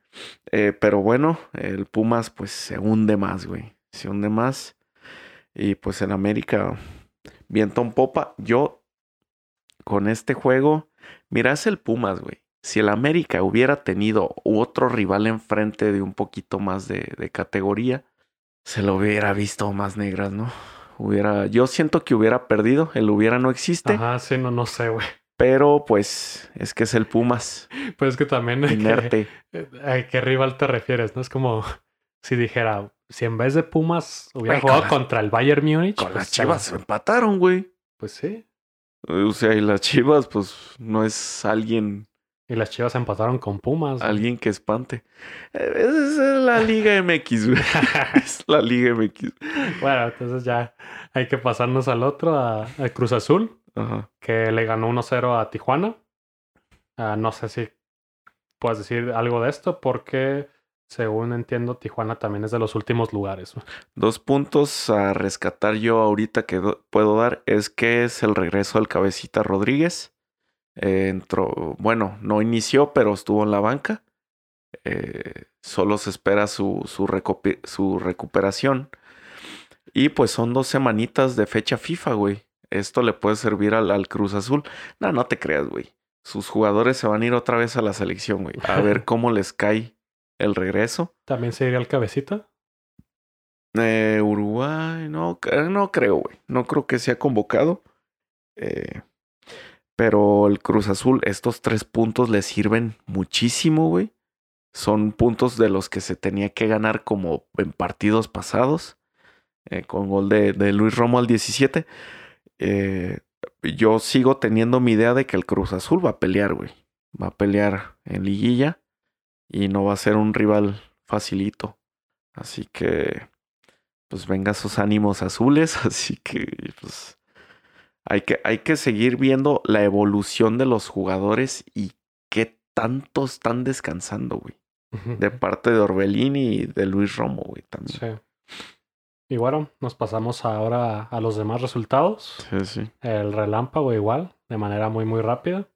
Eh, pero bueno, el Pumas pues se hunde más, güey. Se hunde más. Y pues el América, viento en popa. Yo, con este juego, mira, es el Pumas, güey. Si el América hubiera tenido otro rival enfrente de un poquito más de, de categoría, se lo hubiera visto más negras, ¿no? Hubiera, yo siento que hubiera perdido, el hubiera no existe. Ajá, sí, no, no sé, güey. Pero pues es que es el Pumas. Pues es que también... Inerte. ¿A qué rival te refieres? No es como si dijera, si en vez de Pumas hubiera jugado contra el Bayern Múnich. Con pues las Chivas se empataron, güey. Pues sí. O sea, y las Chivas, pues no es alguien. Y las Chivas empataron con Pumas. Alguien que espante. Eh, es la Liga <laughs> MX, güey. <laughs> es la Liga MX. Bueno, entonces ya hay que pasarnos al otro, a, Cruz Azul, que le ganó 1-0 a Tijuana. Ah, no sé si puedes decir algo de esto, porque según entiendo, Tijuana también es de los últimos lugares. Dos puntos a rescatar yo ahorita que puedo dar es que es el regreso del cabecita Rodríguez. Eh, entró, bueno, no inició, pero estuvo en la banca. Eh, solo se espera su, su, su, recuperación. Y pues son dos semanitas de fecha FIFA, güey. Esto le puede servir al, al Cruz Azul. No, no te creas, güey. Sus jugadores se van a ir otra vez a la selección, güey. A ver <laughs> cómo les cae el regreso. ¿También sería el cabecita? Eh, Uruguay, no, no creo, güey. No creo que sea convocado. Eh, pero el Cruz Azul, estos tres puntos le sirven muchísimo, güey. Son puntos de los que se tenía que ganar como en partidos pasados. Eh, con gol de, de, Luis Romo al 17. Eh, yo sigo teniendo mi idea de que el Cruz Azul va a pelear, güey. Va a pelear en liguilla y no va a ser un rival facilito. Así que, pues venga sus ánimos azules, <laughs> así que, pues, hay que, hay que seguir viendo la evolución de los jugadores y qué tanto están descansando, güey. De parte de Orbelín y de Luis Romo, güey, también. Sí. Y bueno, nos pasamos ahora a los demás resultados. Sí, sí. El relámpago igual, de manera muy, muy rápida.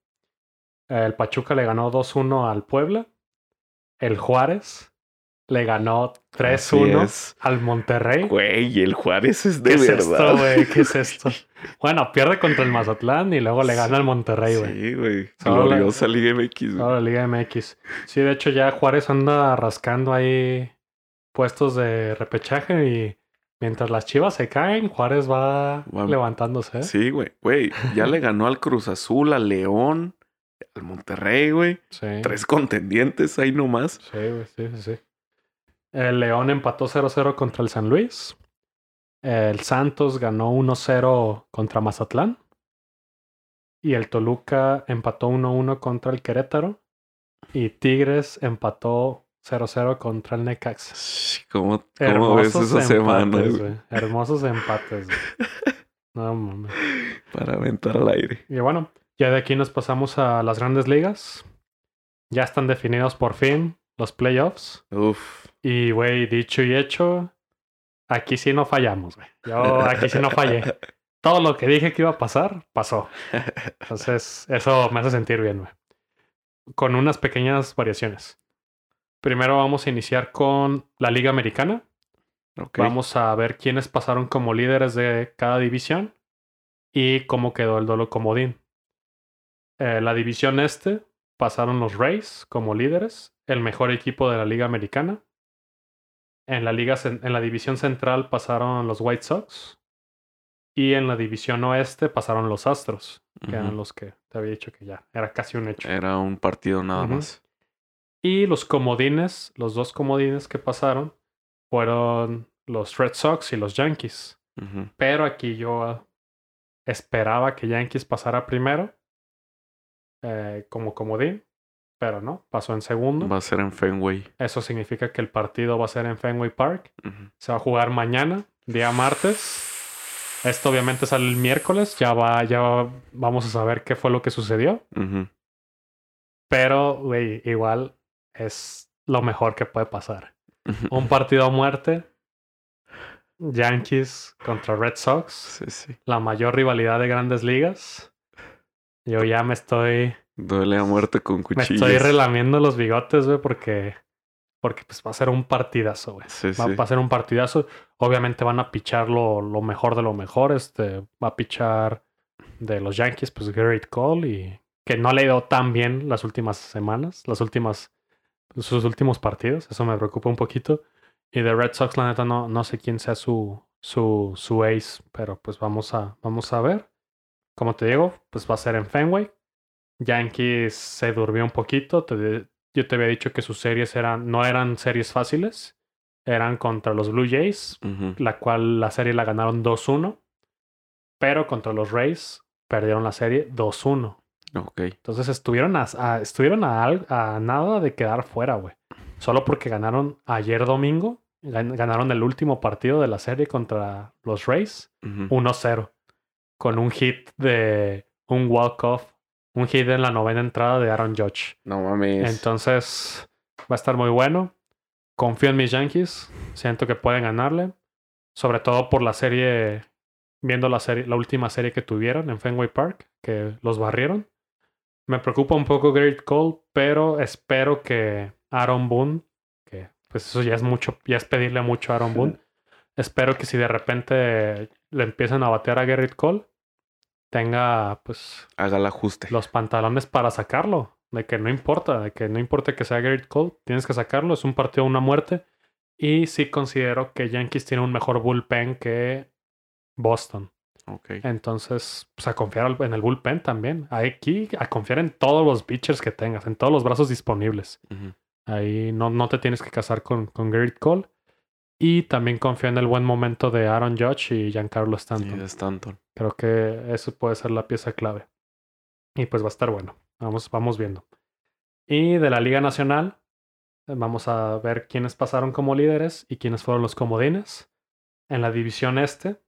El Pachuca le ganó 2-1 al Puebla el Juárez le ganó 3-1 al Monterrey. Güey, el Juárez es de ¿Qué verdad. Es esto, güey? ¿Qué es esto? <laughs> bueno, pierde contra el Mazatlán y luego le gana al Monterrey, güey. Sí, güey. Gloriosa la... Liga MX, güey. la Liga MX. Sí, de hecho ya Juárez anda rascando ahí puestos de repechaje y mientras las chivas se caen, Juárez va, levantándose. ¿eh? Sí, güey. Güey, ya le <laughs> ganó al Cruz Azul, al León al Monterrey, güey. Sí. Tres contendientes ahí nomás. Sí, güey, sí, sí. El León empató 0-0 contra el San Luis. El Santos ganó 1-0 contra Mazatlán. Y el Toluca empató 1-1 contra el Querétaro. Y Tigres empató 0-0 contra el Necaxa. ¿Cómo, cómo ves esa semana? Güey? Hermosos empates. <laughs> No mames. Para aventar al aire. Y bueno, ya de aquí nos pasamos a las grandes ligas. Ya están definidos por fin los playoffs. Uf. Y, güey, dicho y hecho, aquí sí no fallamos, güey. Yo aquí sí no fallé. <laughs> Todo lo que dije que iba a pasar, pasó. Entonces, eso me hace sentir bien, güey. Con unas pequeñas variaciones. Primero vamos a iniciar con la Liga Americana. Vamos a ver quiénes pasaron como líderes de cada división y cómo quedó el dolo comodín. Eh, la división este pasaron los Rays como líderes, el mejor equipo de la liga americana. En la, liga, en la división central pasaron los White Sox. Y en la división oeste pasaron los Astros, que eran los que te había dicho que ya era casi un hecho. Era un partido nada más. Y los comodines, los dos comodines que pasaron, fueron los Red Sox y los Yankees. Pero aquí yo esperaba que Yankees pasara primero eh, como comodín, pero no, pasó en segundo. Va a ser en Fenway. Eso significa que el partido va a ser en Fenway Park. Se va a jugar mañana, día martes. Esto obviamente sale el miércoles, ya va, ya vamos a saber qué fue lo que sucedió. Pero, güey, igual es lo mejor que puede pasar. <laughs> Un partido a muerte. Yankees contra Red Sox. La mayor rivalidad de grandes ligas. Yo ya me estoy. Duele a muerte con cuchillos. Me estoy relamiendo los bigotes, güey, porque. Porque pues va a ser un partidazo, güey. va, a ser un partidazo. Obviamente van a pichar lo, lo, mejor de lo mejor. Este, va a pichar de los Yankees, pues Garrett Cole y que no le ha ido tan bien las últimas semanas, las últimas, sus últimos partidos. Eso me preocupa un poquito. Y de Red Sox, la neta, no, no sé quién sea su, su, su ace, pero pues vamos a, vamos a ver. Como te digo, pues va a ser en Fenway. Yankees se durmió un poquito. Te- yo te había dicho que sus series eran, no eran series fáciles. Eran contra los Blue Jays, la cual la serie la ganaron 2-1. Pero contra los Rays perdieron la serie 2-1. Ok. Entonces estuvieron a, a- estuvieron a, nada de quedar fuera, güey. Solo porque ganaron ayer domingo. gan- Ganaron el último partido de la serie contra los Rays. Ujú. 1-0. Con un hit de un walk-off. Un hit en la novena entrada de Aaron Judge. No mames. Entonces va a estar muy bueno. Confío en mis Yankees. Siento que pueden ganarle. Sobre todo por la serie. Viendo la serie, la última serie que tuvieron en Fenway Park, que los barrieron. Me preocupa un poco Garrett Cole, pero espero que Aaron Boone, que pues eso ya es mucho, ya es pedirle mucho a Aaron Boone. <laughs> espero que si de repente le empiezan a batear a Garrett Cole, tenga pues Haga el ajuste. los pantalones para sacarlo. De que no importa, de que no importa que sea Garrett Cole, tienes que sacarlo. Es un partido una muerte. Y sí considero que Yankees tiene un mejor bullpen que Boston. Ok. Entonces, pues a confiar en el bullpen también. Aquí a confiar en todos los pitchers que tengas, en todos los brazos disponibles. Ahí no, no te tienes que casar con, con Garrett Cole. Y también confío en el buen momento de Aaron Judge y Giancarlo Y Stanton. de Stanton. Creo que eso puede ser la pieza clave. Y pues va a estar bueno. Vamos, vamos viendo. Y de la Liga Nacional, vamos a ver quiénes pasaron como líderes y quiénes fueron los comodines. En la división este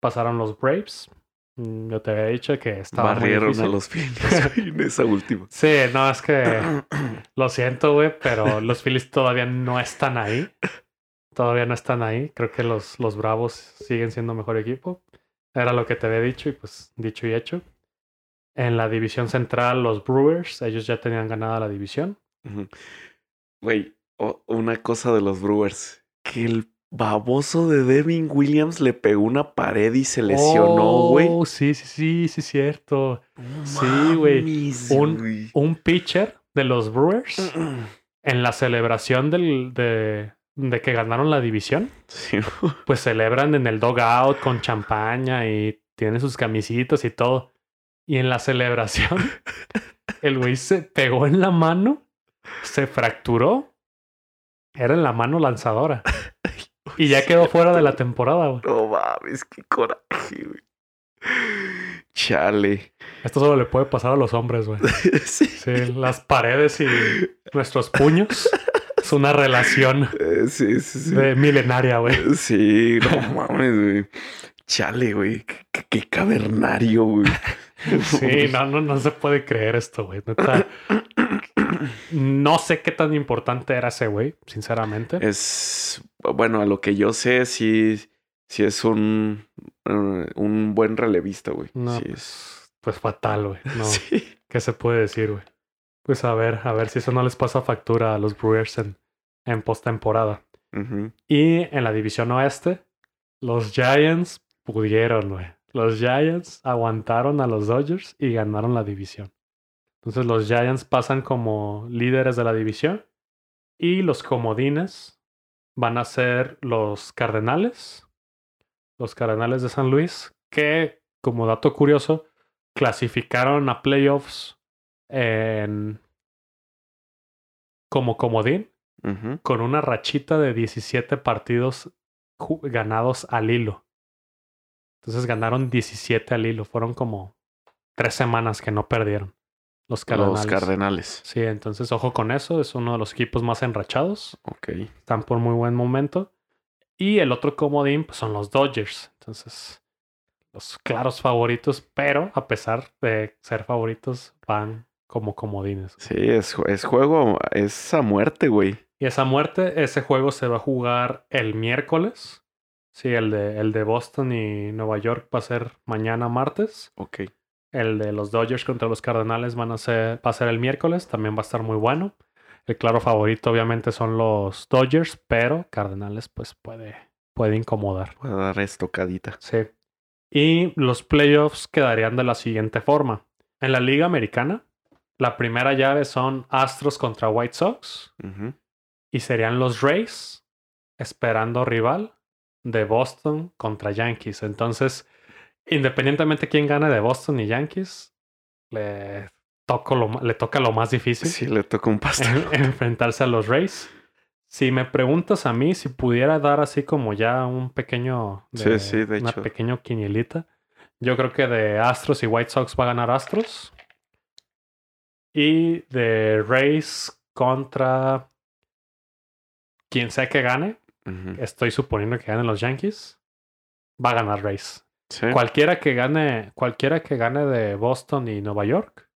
pasaron los Braves. Mm, Yo te había dicho que estaba muy Barrieron a difícil. los Phillies <laughs> <laughs> en esa última. Sí, no, es que <clears throat> lo siento, güey, pero los Phillies todavía no están ahí. Todavía no están ahí. Creo que los, los Bravos siguen siendo mejor equipo. Era lo que te había dicho y pues dicho y hecho. En la división central, los Brewers, ellos ya tenían ganada la división. Güey, o- una cosa de los Brewers. Que el baboso de Devin Williams le pegó una pared y se lesionó, güey. Oh, sí, sí, sí, sí, cierto. Sí, güey. Un-. Un pitcher de los Brewers en la celebración del, de, de que ganaron la división. Sí, <laughs> pues celebran en el dogout con champaña y tienen sus camisitas y todo. Y en la celebración, <laughs> el güey se pegó en la mano, se fracturó. Era en la mano lanzadora. <laughs> Y ya quedó fuera de la temporada, güey. No mames, qué coraje, güey. Chale. Esto solo le puede pasar a los hombres, güey. Sí. Sí, las paredes y nuestros puños es una relación <laughs> Eh, sí, sí, sí. de milenaria, güey. Sí, no <laughs> mames, güey. Chale, güey. Qué, cavernario, güey. <laughs> Sí, no, no, no se puede creer esto, güey. Neta. No sé qué tan importante era ese güey, sinceramente. Es, bueno, a lo que yo sé, sí, sí es un, eh, un buen relevista, güey. No, sí, es. pues, pues fatal, güey. No, Sí. ¿qué se puede decir, güey? Pues a ver, a ver si eso no les pasa factura a los Brewers en, en postemporada. Y en la división oeste, los Giants pudieron, güey. Los Giants aguantaron a los Dodgers y ganaron la división. Entonces los Giants pasan como líderes de la división y los comodines van a ser los Cardenales, los Cardenales de San Luis, que como dato curioso clasificaron a playoffs en como comodín con una rachita de 17 partidos ganados al hilo. Entonces ganaron 17 al hilo. Fueron como tres semanas que no perdieron los Cardenales. Los Cardenales. Sí, entonces ojo con eso. Es uno de los equipos más enrachados. Ok. Están por muy buen momento. Y el otro comodín pues, son los Dodgers. Entonces, los claros favoritos, pero a pesar de ser favoritos, van como comodines. Sí, es, ju- es juego, es a muerte, güey. Y esa muerte, ese juego se va a jugar el miércoles. Sí, el de, el de Boston y Nueva York va a ser mañana martes. Ok. El de los Dodgers contra los Cardenales van a ser, va a ser el miércoles. También va a estar muy bueno. El claro favorito obviamente son los Dodgers, pero Cardenales pues puede, puede incomodar. A dar estocadita. Sí. Y los playoffs quedarían de la siguiente forma. En la Liga Americana, la primera llave son Astros contra White Sox. Y serían los Rays esperando rival de Boston contra Yankees. Entonces, independientemente quién gane de Boston y Yankees, le- toco lo, le toca lo más difícil. Sí, le toca un pastel. enfrentarse a los Rays. Si me preguntas a mí si pudiera dar así como ya un pequeño. sí, sí, de una hecho. pequeño quinielita. Yo creo que de Astros y White Sox va a ganar Astros. Y de Rays contra quien sea que gane, estoy suponiendo que ganen los Yankees, va a ganar Rays. Sí. Cualquiera que gane, cualquiera que gane de Boston y Nueva York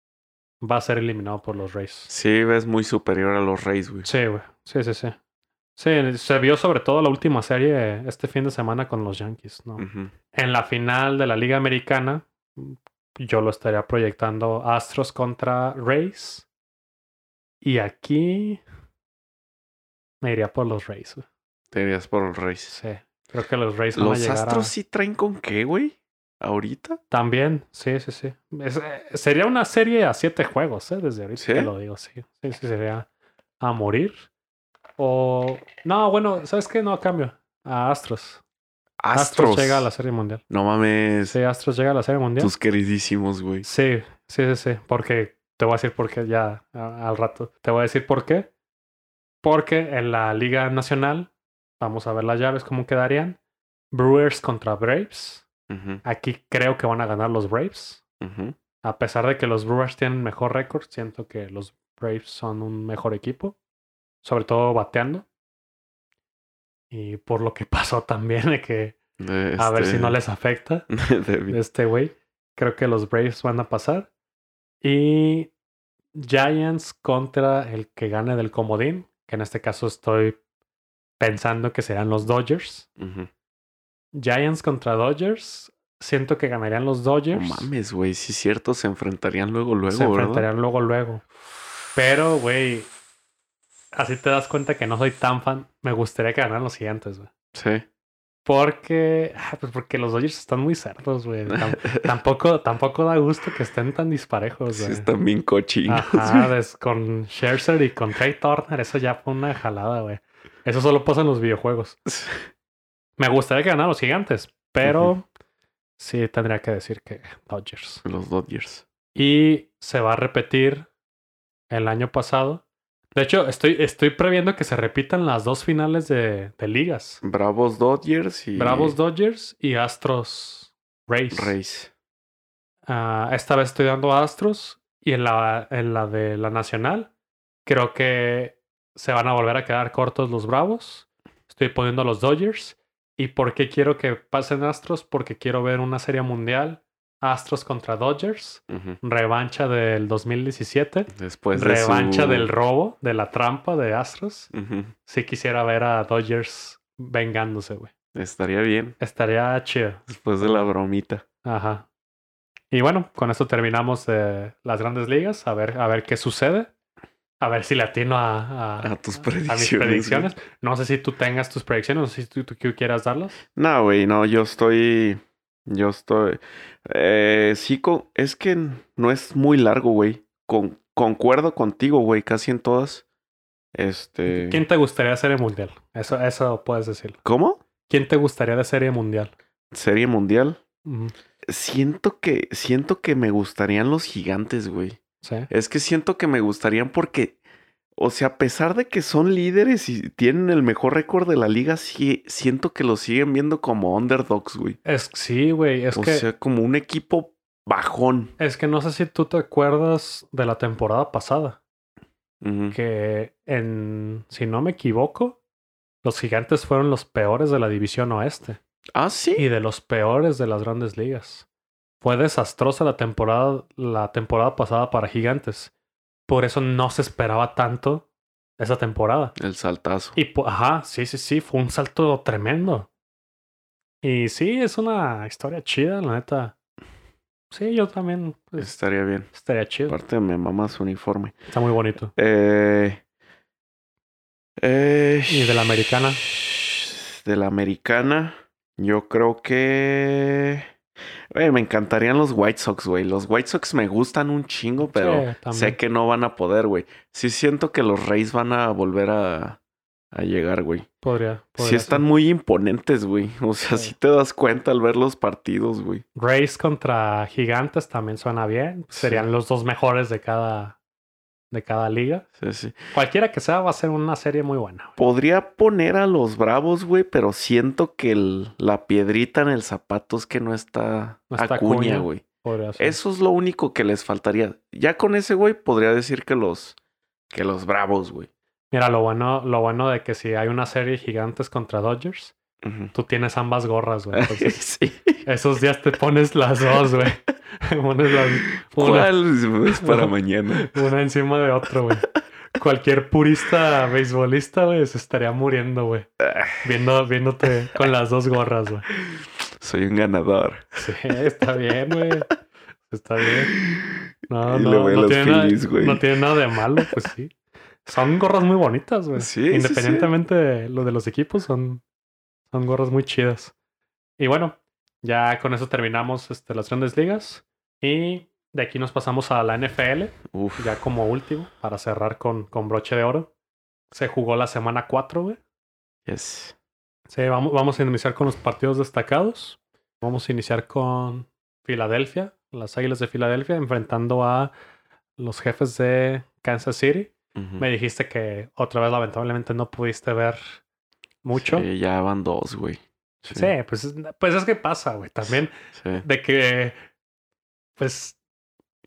va a ser eliminado por los Rays. Sí, ves muy superior a los Reyes, güey. Sí, güey. Sí, sí, sí. Sí, se vio sobre todo la última serie este fin de semana con los Yankees, ¿no? En la final de la Liga Americana, yo lo estaría proyectando Astros contra Rays. Y aquí me iría por los Rays. güey. Te irías por los Reyes. Sí. Creo que los Rays van a ¿Los llegar Astros a... sí traen con qué, güey? ¿Ahorita? También, sí, sí, sí. Es- eh, sería una serie a siete juegos, ¿eh? Desde ahorita ¿Sí? te lo digo, sí. Sí, sí, sería a morir. O... No, bueno, ¿sabes qué? No, a cambio. A Astros. Astros. Astros llega a la Serie Mundial. No mames. Sí, Astros llega a la Serie Mundial. Tus queridísimos, güey. Sí, sí, sí, sí. Porque te voy a decir por qué ya a- al rato. Te voy a decir por qué. Porque en la Liga Nacional, vamos a ver las llaves cómo quedarían. Brewers contra Braves. Aquí creo que van a ganar los Braves. A pesar de que los Brewers tienen mejor récord, siento que los Braves son un mejor equipo. Sobre todo bateando. Y por lo que <laughs> pasó también de que De a ver si este- no les afecta. <laughs> este güey. Creo que los Braves van a pasar. Y Giants contra el que gane del comodín, que en este caso estoy pensando que serán los Dodgers. Giants contra Dodgers. Siento que ganarían los No Dodgers. mames, güey. Sí, es cierto. Se enfrentarían luego, luego, Se ¿verdad? enfrentarían luego, luego. Pero, güey, así te das cuenta que no soy tan fan. Me gustaría que ganaran los gigantes, güey. Sí. Porque, ah, pues porque los Dodgers están muy cerdos, güey. Tam- <laughs> tampoco, tampoco da gusto que estén tan disparejos, Sí, güey. están bien cochinos. Ajá, <laughs> con Scherzer y con Trey Turner, eso ya fue una jalada, güey. Eso solo pasa en los videojuegos. <laughs> Me gustaría que ganaran los gigantes, pero sí tendría que decir que Dodgers. Los Dodgers. Y se va a repetir el año pasado. De hecho, estoy, estoy previendo que se repitan las dos finales de, de ligas. Bravos Dodgers y Bravos Dodgers y Astros Rays. Rays. Ah, esta vez estoy dando a Astros y en la, en la de la Nacional creo que se van a volver a quedar cortos los Bravos. Estoy poniendo a los Dodgers. ¿Y por qué quiero que pasen Astros? Porque quiero ver una serie mundial. Astros contra Dodgers. Revancha del 2017. Después de Revancha su- del robo, de la trampa de Astros. Sí quisiera ver a Dodgers vengándose, güey. Estaría bien. Estaría chido. Después de la bromita. Ajá. Y bueno, con esto terminamos eh, las grandes ligas. A ver, a ver qué sucede. A ver si le atino a, a, A tus a predicciones. mis predicciones. No sé si tú tengas tus predicciones, no sé si tú, tú quieras darlas. No, güey, no, yo estoy. Yo estoy. Eh, sí, es que no es muy largo, güey. Con, concuerdo contigo, güey, casi en todas. Este. ¿Quién te gustaría de serie mundial? Eso, eso puedes decirlo. ¿Cómo? ¿Quién te gustaría de serie mundial? Serie mundial. Siento que. Siento que me gustarían los gigantes, güey. Sí. Es que siento que me gustarían porque. O sea, a pesar de que son líderes y tienen el mejor récord de la liga, sí, siento que los siguen viendo como underdogs, güey. Es, sí, güey. Es o que, sea, como un equipo bajón. es que no sé si tú te acuerdas de la temporada pasada. Que en, si no me equivoco, los gigantes fueron los peores de la división oeste. Ah, sí. y de los peores de las grandes ligas. Fue desastrosa la temporada, la temporada pasada para Gigantes. Por eso no se esperaba tanto esa temporada. El saltazo. Y ajá, sí, sí, sí, fue un salto tremendo. Y sí, es una historia chida, la neta. Sí, yo también pues, Estaría bien. estaría chido. Aparte me mama su uniforme. Está muy bonito. Eh, eh, ¿Y de la americana? De la americana, yo creo que... Güey, me encantarían los White Sox, güey. Los White Sox me gustan un chingo, pero Sí, sé que no van a poder, güey. Sí siento que los Rays van a volver a, a llegar, güey. Podría. Sí podría están ser. muy imponentes, güey. O sea, Sí. sí te das cuenta al ver los partidos, güey. Rays contra Gigantes también suena bien. Serían Sí. los dos mejores de cada, de cada liga. Sí, sí. Cualquiera que sea, va a ser una serie muy buena. güey. Podría poner a los Bravos, güey, pero siento que el- la piedrita en el zapato es que no está, No está Acuña, Acuña. güey. Eso es lo único que les faltaría. Ya con ese, güey, podría decir que los, que los Bravos, güey. Mira, lo bueno, lo bueno de que si hay una serie Gigantes contra Dodgers, Tú tienes ambas gorras, güey. Entonces, <laughs> sí. esos días te pones las dos, güey. pones las una, ¿Cuál es para <laughs> mañana? una encima de otro, güey. Cualquier purista beisbolista, güey, se estaría muriendo, güey. Viendo, viéndote con las dos gorras, güey. Soy un ganador. Sí, está bien, güey. Está bien. No, no, no, tiene nada, no tiene nada de malo, pues sí. Son gorras muy bonitas, güey. Sí, sí, sí. Independientemente de lo de los equipos, son, son gorras muy chidas. Y bueno, ya con eso terminamos este, las grandes ligas. Y de aquí nos pasamos a la NFL, Uf. ya como último, para cerrar con, con broche de oro. Se jugó la semana 4, güey. Yes. Sí, vamos, vamos a iniciar con los partidos destacados. Vamos a iniciar con Filadelfia, las Águilas de Filadelfia, enfrentando a los jefes de Kansas City. Me dijiste que otra vez lamentablemente no pudiste ver mucho. Sí, Sí, ya van dos, güey. Sí. pues, es- pues es que pasa, güey. También sí. de que, pues,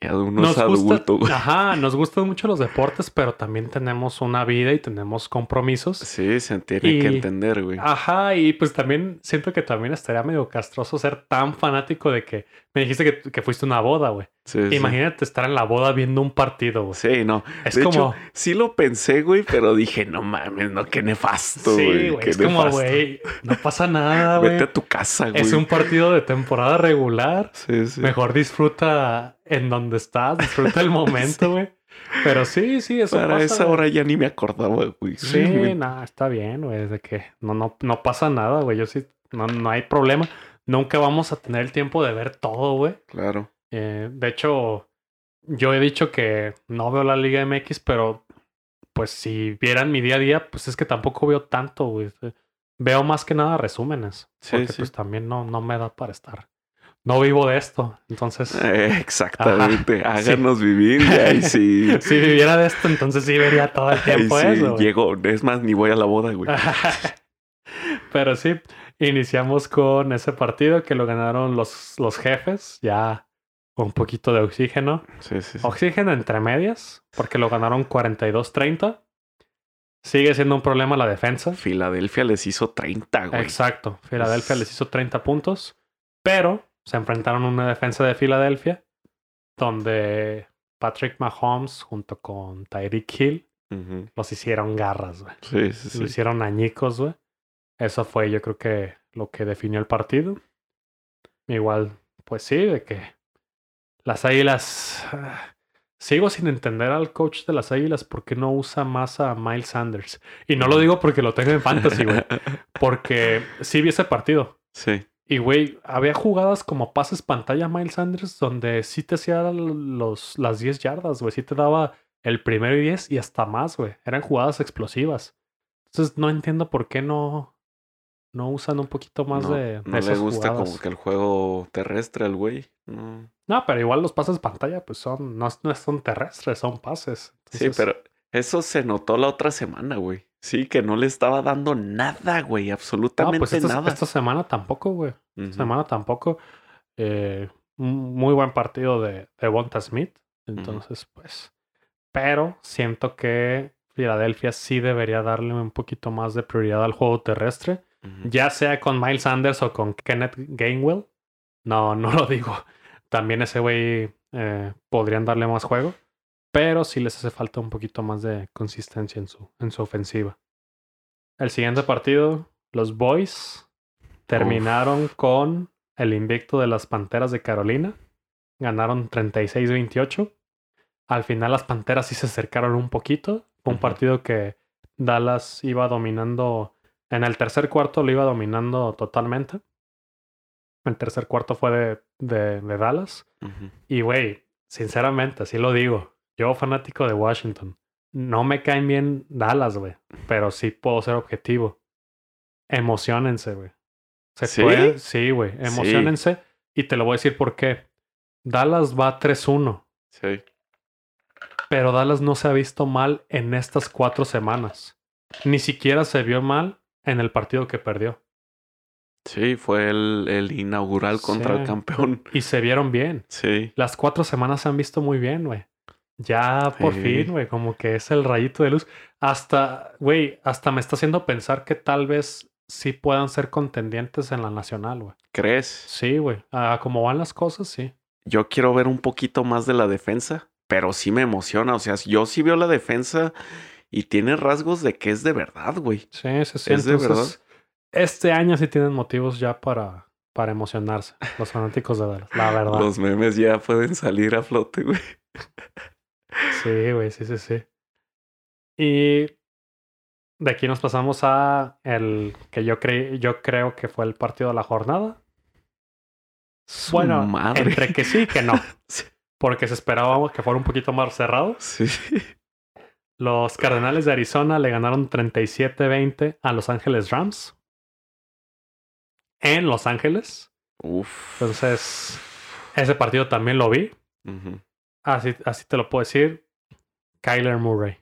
Ya de uno nos es adulto, gusta, güey. ajá, nos gustan mucho los deportes, pero también tenemos una vida y tenemos compromisos. Sí, se tiene que entender, güey. Ajá, y pues también siento que también estaría medio castroso ser tan fanático de que me dijiste que, que fuiste una boda, güey. Sí, sí. Imagínate estar en la boda viendo un partido, güey. Sí, no. Es de como, hecho, sí lo pensé, güey, pero dije, no mames, no, qué nefasto, sí, güey. qué es como, güey, no pasa nada, güey. Vete a tu casa, güey. Es un partido de temporada regular. Sí, sí. Mejor disfruta en donde estás, disfruta el <laughs> momento, güey. Pero sí, sí, eso Para pasa, esa güey. hora ya ni me acordaba, güey. Sí, <laughs> Realmente. no, está bien, güey. De que no, no, no pasa nada, güey. Yo sí, no, no hay problema. Nunca vamos a tener el tiempo de ver todo, güey. Claro. Eh, de hecho, yo he dicho que no veo la Liga MX, pero pues si vieran mi día a día, pues es que tampoco veo tanto, güey. Veo más que nada resúmenes. Sí, porque sí. pues también no, no me da para estar. No vivo de esto. Entonces, Eh, exactamente. Háganos vivir. Y <laughs> sí. si viviera de esto, entonces sí vería todo el tiempo sí eso. llego. Es más, ni voy a la boda, güey. <laughs> Pero sí, iniciamos con ese partido que lo ganaron los, los jefes, ya un poquito de oxígeno. Sí, sí, sí. Oxígeno entre medias, porque lo ganaron 42-30. Sigue siendo un problema la defensa. Filadelfia les hizo 30, güey. Exacto. Filadelfia Es- les hizo 30 puntos, pero se enfrentaron a una defensa de Filadelfia donde Patrick Mahomes junto con Tyreek Hill los hicieron garras, güey. Sí, sí, sí. hicieron añicos, güey. Eso fue, yo creo que lo que definió el partido. Igual, pues sí, de que las águilas. <sighs> Sigo sin entender al coach de las águilas por qué no usa más a Miles Sanders. Y no lo digo porque lo tengo en fantasy, güey. <laughs> Porque sí vi ese partido. sí. Y, güey, había jugadas como pases pantalla Miles Sanders donde sí te hacía los, las 10 yardas, güey. Sí te daba el primero y 10 y hasta más, güey. Eran jugadas explosivas. Entonces no entiendo por qué no, no usan un poquito más no, de, de no le gusta jugadas. como que el juego terrestre al güey. No. No, pero igual los pases pantalla, pues son, no, no son terrestres, son pases. Sí, pero eso se notó la otra semana, güey. Sí, que no le estaba dando nada, güey. No, Absolutamente pues esta, nada. esta semana tampoco, güey. Esta semana tampoco. Eh, muy buen partido de, de Bonta Smith. Entonces, pues. Pero siento que Filadelfia sí debería darle un poquito más de prioridad al juego terrestre. Ya sea con Miles Sanders o con Kenneth Gainwell. No, no lo digo. También ese güey eh, podrían darle más juego. Pero sí les hace falta un poquito más de consistencia en su, en su ofensiva. El siguiente partido, los Boys terminaron con el invicto de las Panteras de Carolina. Ganaron 36-28. Al final las Panteras sí se acercaron un poquito. Fue un partido que Dallas iba dominando. En el tercer cuarto lo iba dominando totalmente. El tercer cuarto fue de, de, de Dallas. Y güey, sinceramente, así lo digo. Yo fanático de Washington. no me caen bien Dallas, güey. Pero sí puedo ser objetivo. Emocionense, güey. Se ¿Sí? puede- Sí, güey. Emocionense. Y te lo voy a decir por qué. Dallas va 3-1. Sí. Pero Dallas no se ha visto mal en estas cuatro semanas. Ni siquiera se vio mal en el partido que perdió. Sí, fue el, el inaugural contra el campeón. Y se vieron bien. Sí. Las cuatro semanas se han visto muy bien, güey. Ya por Sí. fin, güey, como que es el rayito de luz. Hasta, güey, hasta me está haciendo pensar que tal vez sí puedan ser contendientes en la nacional, güey. ¿Crees? Sí, güey. A como van las cosas, sí. Yo quiero ver un poquito más de la defensa, pero sí me emociona. O sea, yo sí veo la defensa y tiene rasgos de que es de verdad, güey. Sí, sí, sí. ¿Es de Entonces, este año sí tienen motivos ya para, para emocionarse. Los fanáticos de Dallas, la verdad. Los memes ya pueden salir a flote, güey. Sí, güey, sí, sí, sí. Y de aquí nos pasamos a el que yo, cre yo creo que fue el partido de la jornada. Su Bueno, madre. entre que sí y que no. <laughs> Sí. Porque se esperaba que fuera un poquito más cerrado. Sí. Los Cardenales de Arizona le ganaron 37-20 a Los Ángeles Rams. En Los Ángeles. Uf. Entonces, ese partido también lo vi. Así, así te lo puedo decir. Kyler Murray.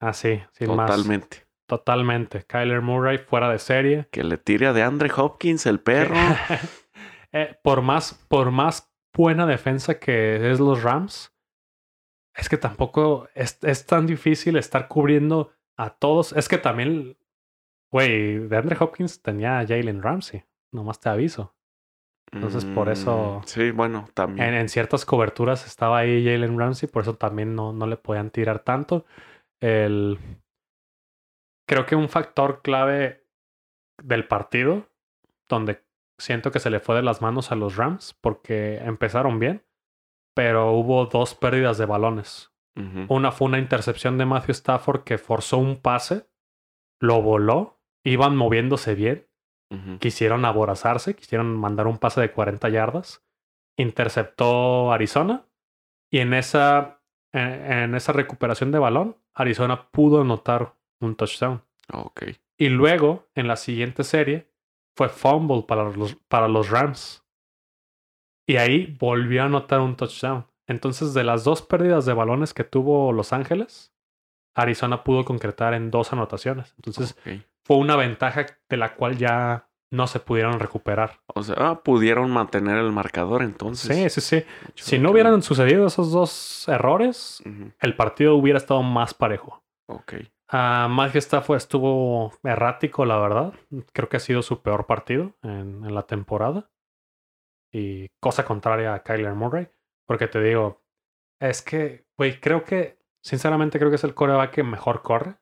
Así, sin más. Totalmente. Totalmente. Kyler Murray fuera de serie. Que le tire a de Andre Hopkins, el perro. <laughs> Eh, por, más, por más buena defensa que es los Rams, es que tampoco es, es tan difícil estar cubriendo a todos. Es que también, güey, de Andre Hopkins tenía a Jalen Ramsey. Nomás te aviso. Entonces, por eso- Mm, Sí, bueno, también. En, en ciertas coberturas estaba ahí Jalen Ramsey, por eso también no, no le podían tirar tanto. El... Creo que un factor clave del partido, donde siento que se le fue de las manos a los Rams, porque empezaron bien, pero hubo dos pérdidas de balones. Una fue una intercepción de Matthew Stafford que forzó un pase, lo voló, iban moviéndose bien, quisieron aborazarse, quisieron mandar un pase de 40 yardas, interceptó Arizona y en esa, en, en esa recuperación de balón, Arizona pudo anotar un touchdown. Ok. Y luego, en la siguiente serie, fue fumble para los, para los Rams. Y ahí volvió a anotar un touchdown. Entonces, de las dos pérdidas de balones que tuvo Los Ángeles, Arizona pudo concretar en dos anotaciones. Entonces, fue una ventaja de la cual ya no se pudieron recuperar. O sea, ah, pudieron mantener el marcador entonces. Sí, sí, sí. Si no hubieran sucedido esos dos errores, el partido hubiera estado más parejo. Ok. Stafford estuvo errático, la verdad. Creo que ha sido su peor partido en, en la temporada. Y cosa contraria a Kyler Murray. Porque te digo, es que, güey, creo que, sinceramente creo que es el coreback que mejor corre.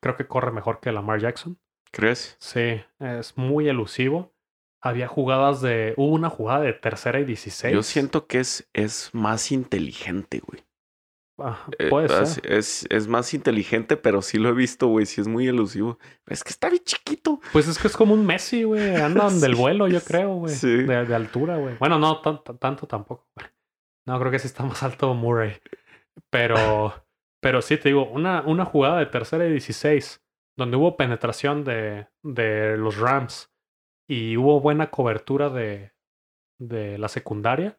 Creo que corre mejor que Lamar Jackson. ¿Crees? Sí, es muy elusivo. Había jugadas de. Hubo una jugada de tercera y 16. Yo siento que es, es más inteligente, güey. Ah, Eh, puede ser. Es, es más inteligente, pero sí lo he visto, güey. Sí es muy elusivo. Es que está bien chiquito. Pues es que es como un Messi, güey. Andan <laughs> del vuelo, yo creo, güey. sí. De, de altura, güey. Bueno, no tan- tan- tanto tampoco, güey. No, creo que sí está más alto Murray. Pero, <laughs> pero sí, te digo, una, una jugada de tercera y 16, donde hubo penetración de, de los Rams y hubo buena cobertura de, de la secundaria.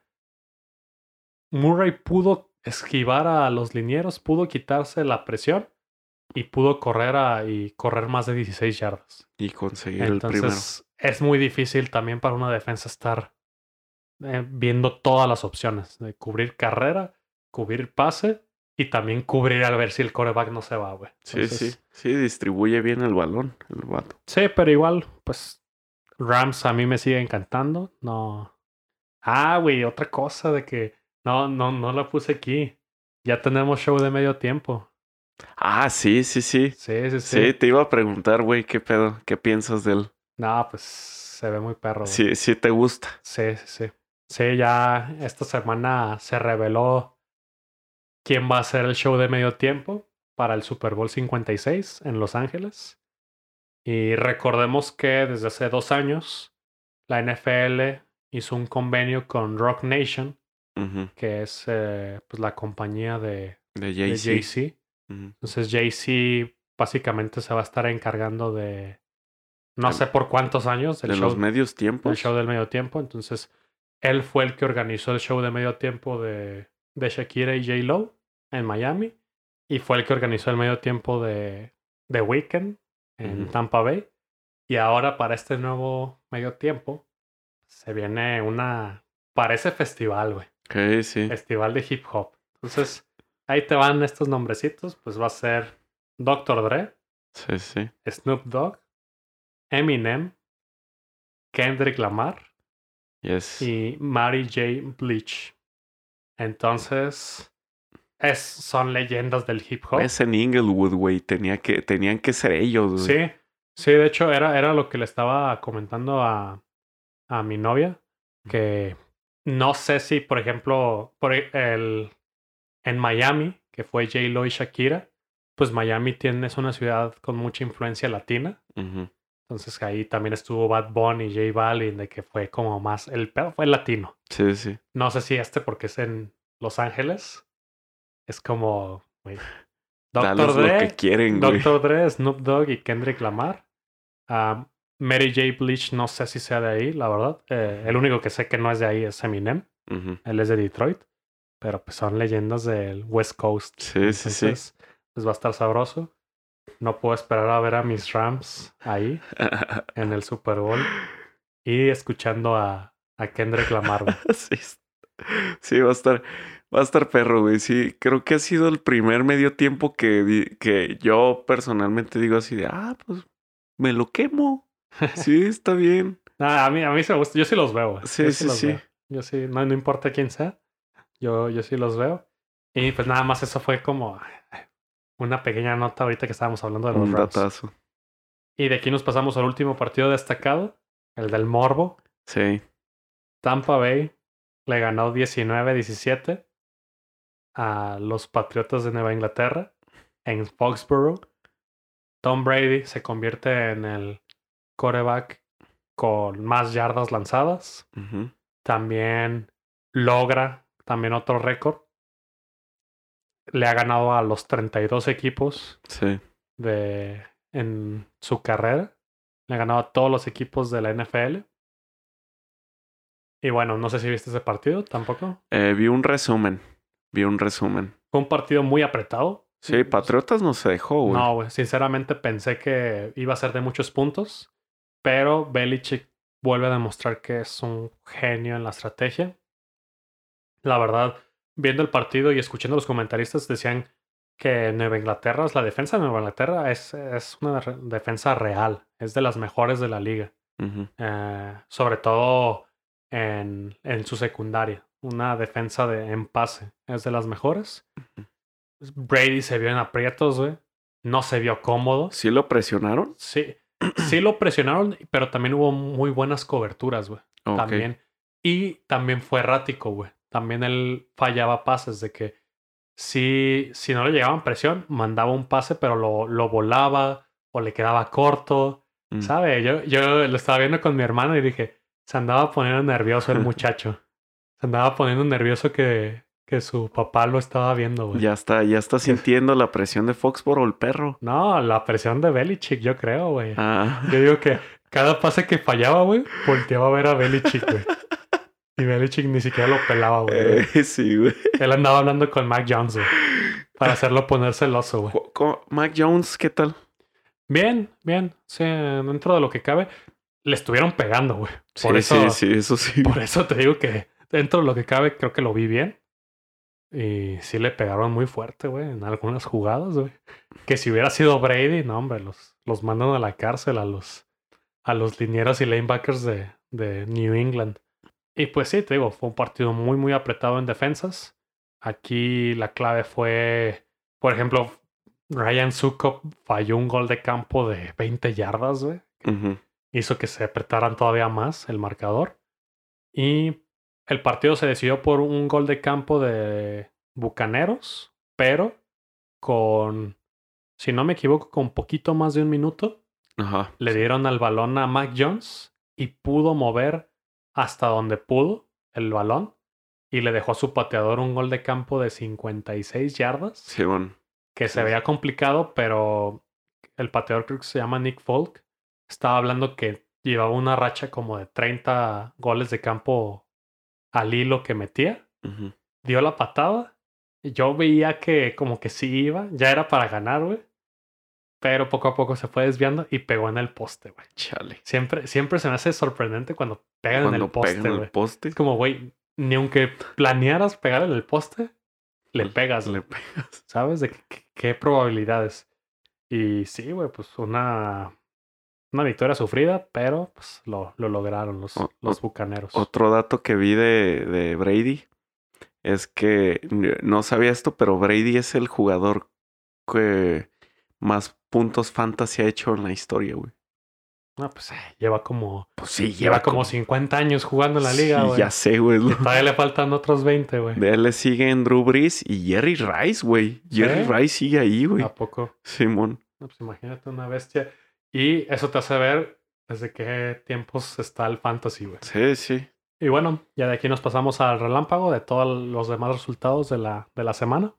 Murray pudo esquivar a los linieros, pudo quitarse la presión y pudo correr a, y correr más de 16 yardas. Y conseguir el primero. Entonces es muy difícil también para una defensa estar eh, viendo todas las opciones de cubrir carrera, cubrir pase y también cubrir a ver si el coreback no se va, güey. Sí, sí. Sí, distribuye bien el balón, el vato. Sí, pero igual, pues Rams a mí me sigue encantando. No. Ah, güey, otra cosa de que no, no, no la puse aquí. Ya tenemos show de medio tiempo. Ah, sí, sí, sí. Sí, sí, sí. Sí, te iba a preguntar, güey, ¿qué pedo? ¿Qué piensas de él? No, pues se ve muy perro. güey. Sí, sí te gusta. Sí, sí, sí. Sí, ya esta semana se reveló quién va a ser el show de medio tiempo para el Super Bowl 56 en Los Ángeles. Y recordemos que desde hace dos años la NFL hizo un convenio con Rock Nation, Que es eh, pues la compañía de, De Jay-Z. Entonces Jay-Z básicamente se va a estar encargando de no sé por cuántos años del De show, los medios del tiempos. show del medio tiempo. Entonces él fue el que organizó el show de medio tiempo de, de Shakira y J. Lo en Miami. Y fue el que organizó el medio tiempo de, de Weekend en. Tampa Bay. Y ahora para este nuevo medio tiempo se viene una... Parece festival, güey. Ok, sí. Festival de hip hop. Entonces, ahí te van estos nombrecitos. Pues va a ser Dr. Dre, Sí, sí. Snoop Dogg, Eminem, Kendrick Lamar Yes. y Mary J. Bleach. Entonces, es, son leyendas del hip hop. Es en Inglewood, güey. Tenía que, tenían que ser ellos, güey. Sí, sí, de hecho era, era lo que le estaba comentando a, a mi novia, que no sé si, por ejemplo, por e- el, en Miami, que fue J. Lo y Shakira, pues Miami tiene, es una ciudad con mucha influencia latina. Entonces ahí también estuvo Bad Bunny y J Balvin, de que fue como más, el pedo fue latino. Sí, sí. No sé si este porque es en Los Ángeles. Es como, Dales <laughs> Dr. lo Dre, que quieren, güey. Dr. Dre, Snoop Dogg y Kendrick Lamar. Mary J. Bleach no sé si sea de ahí, la verdad. Eh, el único que sé que no es de ahí es Eminem. Él es de Detroit. Pero pues son leyendas del West Coast. Sí, sí, sí. Entonces, pues va a estar sabroso. No puedo esperar a ver a mis Rams ahí <laughs> en el Super Bowl. Y escuchando a, a Kendrick Lamar. <laughs> sí. Sí, va a estar, va a estar perro, güey. Sí, creo que ha sido el primer medio tiempo que, que yo personalmente digo así de, ah, pues me lo quemo. Sí, está bien. <laughs> Ah, a, mí, a mí se me gusta. Yo sí los veo. Sí, Yo sí, los sí. veo. Yo sí, no, no importa quién sea. Yo, yo sí los veo. Y pues nada más eso fue como una pequeña nota ahorita que estábamos hablando de los Un Rams. datazo. Y de aquí nos pasamos al último partido destacado, el del Morbo. Sí. Tampa Bay le ganó 19-17 a los Patriotas de Nueva Inglaterra en Foxborough. Tom Brady se convierte en el quarterback con más yardas lanzadas. También logra también otro récord. Le ha ganado a los 32 equipos Sí. de en su carrera. Le ha ganado a todos los equipos de la NFL. Y bueno, no sé si viste ese partido tampoco. Eh, vi un resumen. Vi un resumen. Fue un partido muy apretado. Sí, Patriotas no se dejó, güey. No, güey. Sinceramente pensé que iba a ser de muchos puntos. Pero Belichick vuelve a demostrar que es un genio en la estrategia. La verdad, viendo el partido y escuchando a los comentaristas, decían que Nueva Inglaterra, la defensa de Nueva Inglaterra es, es una re- defensa real. Es de las mejores de la liga. Eh, sobre todo en, en su secundaria. Una defensa de, en pase es de las mejores. Brady se vio en aprietos, güey. No se vio cómodo. ¿Sí lo presionaron? Sí, sí lo presionaron, pero también hubo muy buenas coberturas, güey. También. Y también fue errático, güey. También él fallaba pases de que si, si no le llegaban presión, mandaba un pase, pero lo, lo volaba o le quedaba corto. Mm. ¿Sabe? Yo, yo lo estaba viendo con mi hermano y dije, se andaba poniendo nervioso el <laughs> muchacho. se andaba poniendo nervioso que, que su papá lo estaba viendo, güey. Ya está, ya está <laughs> sintiendo la presión de Foxboro el perro. No, la presión de Belichick, yo creo, güey. Ah. Yo digo que cada pase que fallaba, güey, volteaba a ver a Belichick, güey. Y Belichick ni siquiera lo pelaba, güey. Eh, sí, güey. Él andaba hablando con Mac Jones, güey. Para hacerlo poner celoso, güey. Mac Jones, ¿qué tal? Bien, bien. Sí, dentro de lo que cabe, le estuvieron pegando, güey. Por sí, eso, sí, sí, eso sí. Por eso te digo que dentro de lo que cabe, creo que lo vi bien. Y sí le pegaron muy fuerte, güey, en algunas jugadas, güey. Que si hubiera sido Brady, no, hombre, los, los mandan a la cárcel a los, a los linieros y lanebackers de, de New England. Y pues sí, te digo, fue un partido muy, muy apretado en defensas. Aquí la clave fue, por ejemplo, Ryan Sukop falló un gol de campo de 20 yardas, güey hizo que se apretaran todavía más el marcador. Y el partido se decidió por un gol de campo de Bucaneros, pero con, si no me equivoco, con poquito más de un minuto, Ajá. le dieron al balón a Mac Jones y pudo mover hasta donde pudo el balón y le dejó a su pateador un gol de campo de 56 yardas Sí, bueno. que se veía complicado, pero el pateador creo que se llama Nick Folk. Estaba hablando que llevaba una racha como de 30 goles de campo al hilo que metía. Dio la patada. Yo veía que como que sí iba, ya era para ganar, güey. Pero poco a poco se fue desviando y pegó en el poste, güey. Chale. Siempre, siempre se me hace sorprendente cuando pegan en el poste, pegan el poste, Es como, güey, ni aunque planearas pegar en el poste, le pegas, le pegas. ¿Sabes? De qué, qué probabilidades. Y sí, güey, pues una, una victoria sufrida, pero pues lo, lo lograron los, O- los bucaneros. Otro dato que vi de, de Brady es que no sabía esto, pero Brady es el jugador que más puntos fantasy ha hecho en la historia, güey. No, pues eh, lleva como, Pues sí, lleva como 50 años jugando en la liga, Sí, güey. ya sé, güey. Y todavía le faltan otros 20, güey. De él le siguen Drew Brees y Jerry Rice, güey. Jerry. Rice sigue ahí, güey. ¿A poco? Simón. No, pues imagínate una bestia. Y eso te hace ver desde qué tiempos está el fantasy, güey. Sí, sí. Y bueno, ya de aquí nos pasamos al relámpago de todos los demás resultados de la, de la semana.